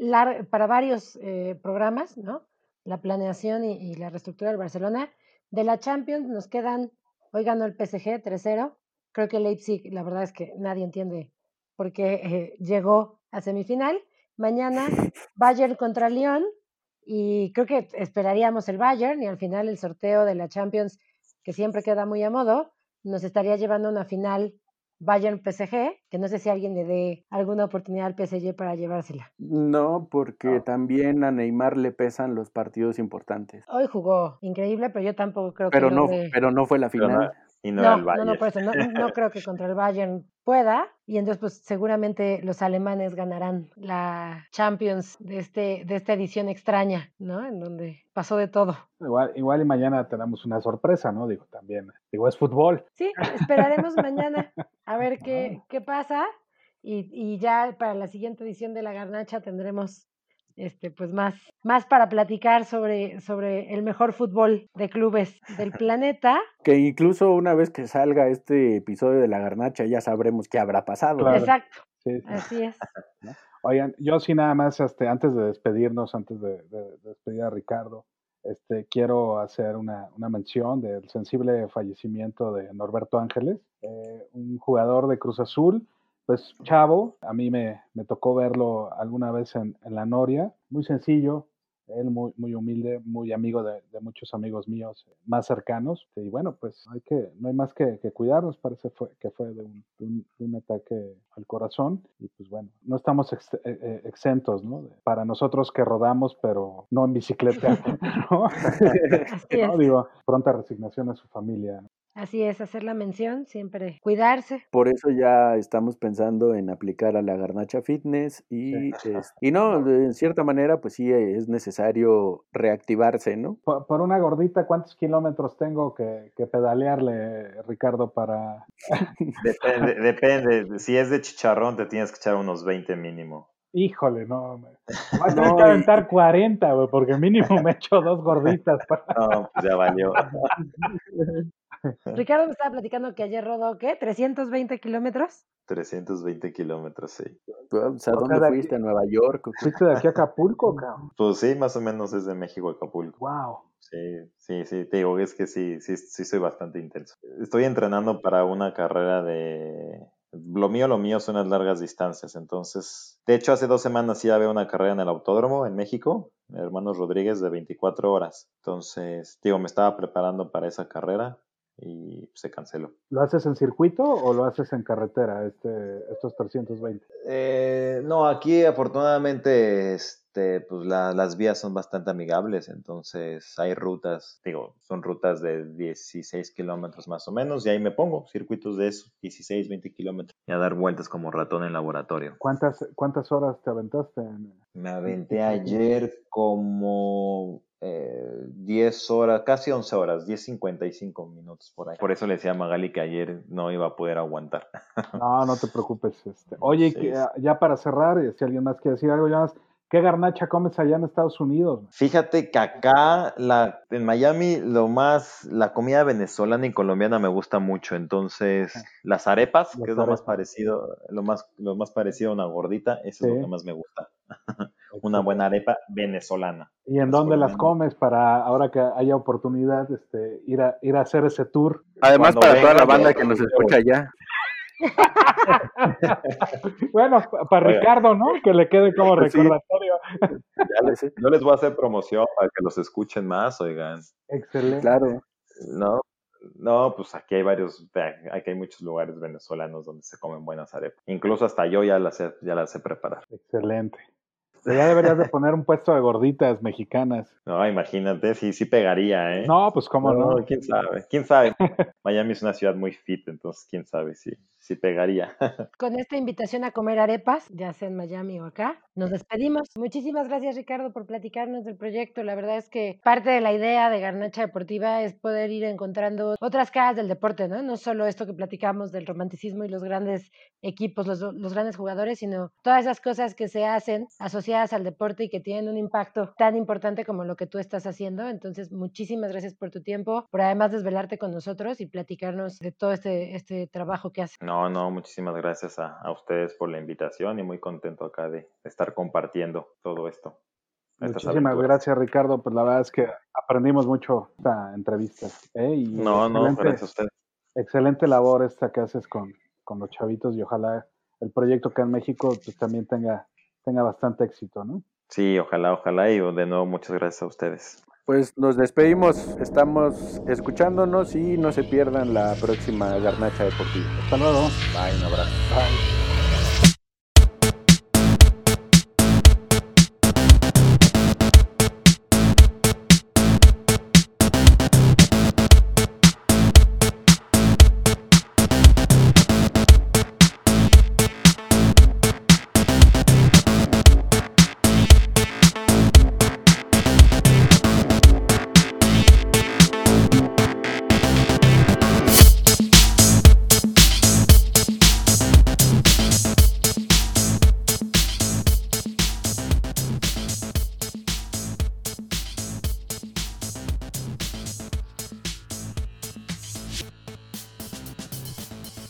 Speaker 1: para varios eh, programas, ¿no? La planeación y, la reestructura del Barcelona. De la Champions nos quedan, hoy ganó el PSG 3-0, creo que Leipzig, la verdad es que nadie entiende por qué eh, llegó a semifinal. Mañana Bayern contra Lyon y creo que esperaríamos el Bayern y al final el sorteo de la Champions, que siempre queda muy a modo, nos estaría llevando a una final Bayern PSG, que no sé si alguien le dé alguna oportunidad al PSG para llevársela.
Speaker 3: No, porque también a Neymar le pesan los partidos importantes.
Speaker 1: Hoy jugó increíble, pero yo tampoco creo
Speaker 3: pero
Speaker 1: que
Speaker 3: no, pero no fue la final.
Speaker 4: Y no,
Speaker 1: No,
Speaker 4: el
Speaker 1: no, no,
Speaker 4: Bayern.
Speaker 1: por eso, no, no creo que contra el Bayern pueda. Y entonces, pues seguramente los alemanes ganarán la Champions de, este, de esta edición extraña, ¿no? En donde pasó de todo.
Speaker 2: Igual, igual y mañana tenemos una sorpresa, ¿no? Digo, también. Digo, es fútbol.
Speaker 1: Sí, esperaremos mañana a ver qué, qué pasa. Y, y ya para la siguiente edición de La Garnacha tendremos este, pues más, más para platicar sobre, sobre el mejor fútbol de clubes del planeta.
Speaker 3: Que incluso una vez que salga este episodio de la garnacha ya sabremos qué habrá pasado.
Speaker 2: Claro.
Speaker 1: Exacto,
Speaker 2: Sí, sí.
Speaker 1: así es.
Speaker 2: Oigan, yo sí nada más, este, antes de despedirnos, antes de, de- de despedir a Ricardo, este, quiero hacer una, una mención del sensible fallecimiento de Norberto Ángeles, eh, un jugador de Cruz Azul, pues chavo, a mí me, me tocó verlo alguna vez en, en la Noria, muy sencillo, él muy, muy humilde, muy amigo de, de muchos amigos míos más cercanos. Y bueno, pues hay que, no hay más que, que cuidarnos, parece fue, que fue de un, de un- de un ataque al corazón. Y pues bueno, no estamos ex- eh, eh, exentos, ¿no? Para nosotros que rodamos, pero no en bicicleta, ¿no? ¿No? Digo, pronta resignación a su familia.
Speaker 1: Así es, hacer la mención, siempre cuidarse.
Speaker 3: Por eso ya estamos pensando en aplicar a la garnacha fitness y, es- y no, en cierta manera, pues sí es necesario reactivarse, ¿no?
Speaker 2: Por, por una gordita, ¿cuántos kilómetros tengo que, que pedalearle, Ricardo, para...
Speaker 4: Depende, depende. Si es de chicharrón, te tienes que echar unos 20 mínimo.
Speaker 2: Híjole, no, me... Voy a tener
Speaker 3: No,
Speaker 2: que
Speaker 3: y-
Speaker 2: aventar 40, güey, porque mínimo me echo dos gorditas. para-
Speaker 4: No, pues ya valió.
Speaker 1: Ricardo me estaba platicando que ayer rodó, ¿qué? ¿320 kilómetros?
Speaker 4: 320 kilómetros, sí.
Speaker 3: Pues, ¿A
Speaker 2: O sea,
Speaker 3: dónde fuiste? ¿A Nueva York?
Speaker 2: ¿Fuiste de aquí a Acapulco, cabrón?
Speaker 4: Pues sí, más o menos es de México a Acapulco.
Speaker 2: Wow.
Speaker 4: Sí, sí, sí, te digo, es que sí, sí, sí soy bastante intenso. Estoy entrenando para una carrera de... Lo mío, lo mío son las largas distancias, entonces... De hecho, hace dos semanas sí había una carrera en el autódromo en México, Hermanos Rodríguez, de 24 horas. Entonces, digo, me estaba preparando para esa carrera y se canceló.
Speaker 2: ¿Lo haces en circuito o lo haces en carretera, este, estos 320?
Speaker 4: Eh, no, aquí afortunadamente este, pues la- las vías son bastante amigables, entonces hay rutas, digo, son rutas de 16 kilómetros más o menos, y ahí me pongo circuitos de esos, 16, 20 kilómetros, y a dar vueltas como ratón en laboratorio.
Speaker 2: ¿Cuántas, ¿Cuántas horas te aventaste? En...
Speaker 4: Me aventé ayer como eh, 10 horas, casi 11 horas, 10.55 minutos por ahí. Por eso le decía a Magali que ayer no iba a poder aguantar.
Speaker 2: No, no te preocupes. Este. Oye,
Speaker 4: Sí,
Speaker 2: que,
Speaker 4: sí.
Speaker 2: ya para cerrar, y si alguien más quiere decir algo, ya más, ¿qué garnacha comes allá en Estados Unidos?
Speaker 4: Fíjate que acá la, en Miami lo más, la comida venezolana y colombiana me gusta mucho. Entonces, las arepas,
Speaker 2: Las
Speaker 4: que es lo más parecido, lo más, lo más parecido a una gordita, eso es lo que más me gusta. Una buena arepa venezolana.
Speaker 2: ¿Y en dónde las comes para ahora que haya oportunidad este, ir, a, ir a hacer ese tour?
Speaker 3: Además,
Speaker 4: Cuando
Speaker 3: para toda la banda que nos escucha allá.
Speaker 2: Bueno, pa- para
Speaker 4: Oiga.
Speaker 2: Ricardo, ¿no? Que le quede como
Speaker 3: sí.
Speaker 2: recordatorio.
Speaker 4: Ya les- yo les voy a hacer promoción para que los escuchen más, oigan.
Speaker 2: Excelente.
Speaker 3: Claro.
Speaker 4: No, no, pues aquí hay varios, aquí hay muchos lugares venezolanos donde se comen buenas arepas. Incluso hasta yo ya las ya las sé preparar.
Speaker 2: Excelente. Ya deberías de poner un puesto de gorditas mexicanas.
Speaker 4: No, imagínate, sí, sí pegaría, ¿eh?
Speaker 2: No, pues cómo no.
Speaker 4: No, quién sabe, quién sabe. Miami es una ciudad muy fit, entonces quién sabe si, si pegaría.
Speaker 1: Con esta invitación a comer arepas, ya sea en Miami o acá, nos despedimos. Muchísimas gracias, Ricardo, por platicarnos del proyecto. La verdad es que parte de la idea de Garnacha Deportiva es poder ir encontrando otras caras del deporte, ¿no? No solo esto que platicamos del romanticismo y los grandes equipos, los, los grandes jugadores, sino todas esas cosas que se hacen asociadas al deporte y que tienen un impacto tan importante como lo que tú estás haciendo. Entonces, muchísimas gracias por tu tiempo, por además desvelarte con nosotros y platicarnos de todo este, este trabajo que haces.
Speaker 4: No, muchísimas gracias a, a ustedes por la invitación y muy contento acá de, estar compartiendo todo esto.
Speaker 2: Muchísimas
Speaker 4: aventuras.
Speaker 2: gracias, Ricardo. Pues la verdad es que aprendimos mucho esta entrevista. ¿eh? Y
Speaker 4: No, no, gracias a ustedes.
Speaker 2: excelente labor esta que haces con, con los chavitos y ojalá el proyecto acá en México pues también tenga, tenga bastante éxito, ¿no?
Speaker 4: Sí, ojalá, ojalá y de nuevo muchas gracias a ustedes.
Speaker 3: Pues nos despedimos, estamos escuchándonos y no se pierdan la próxima garnacha deportiva.
Speaker 2: Hasta luego.
Speaker 3: Bye, un abrazo.
Speaker 2: Bye.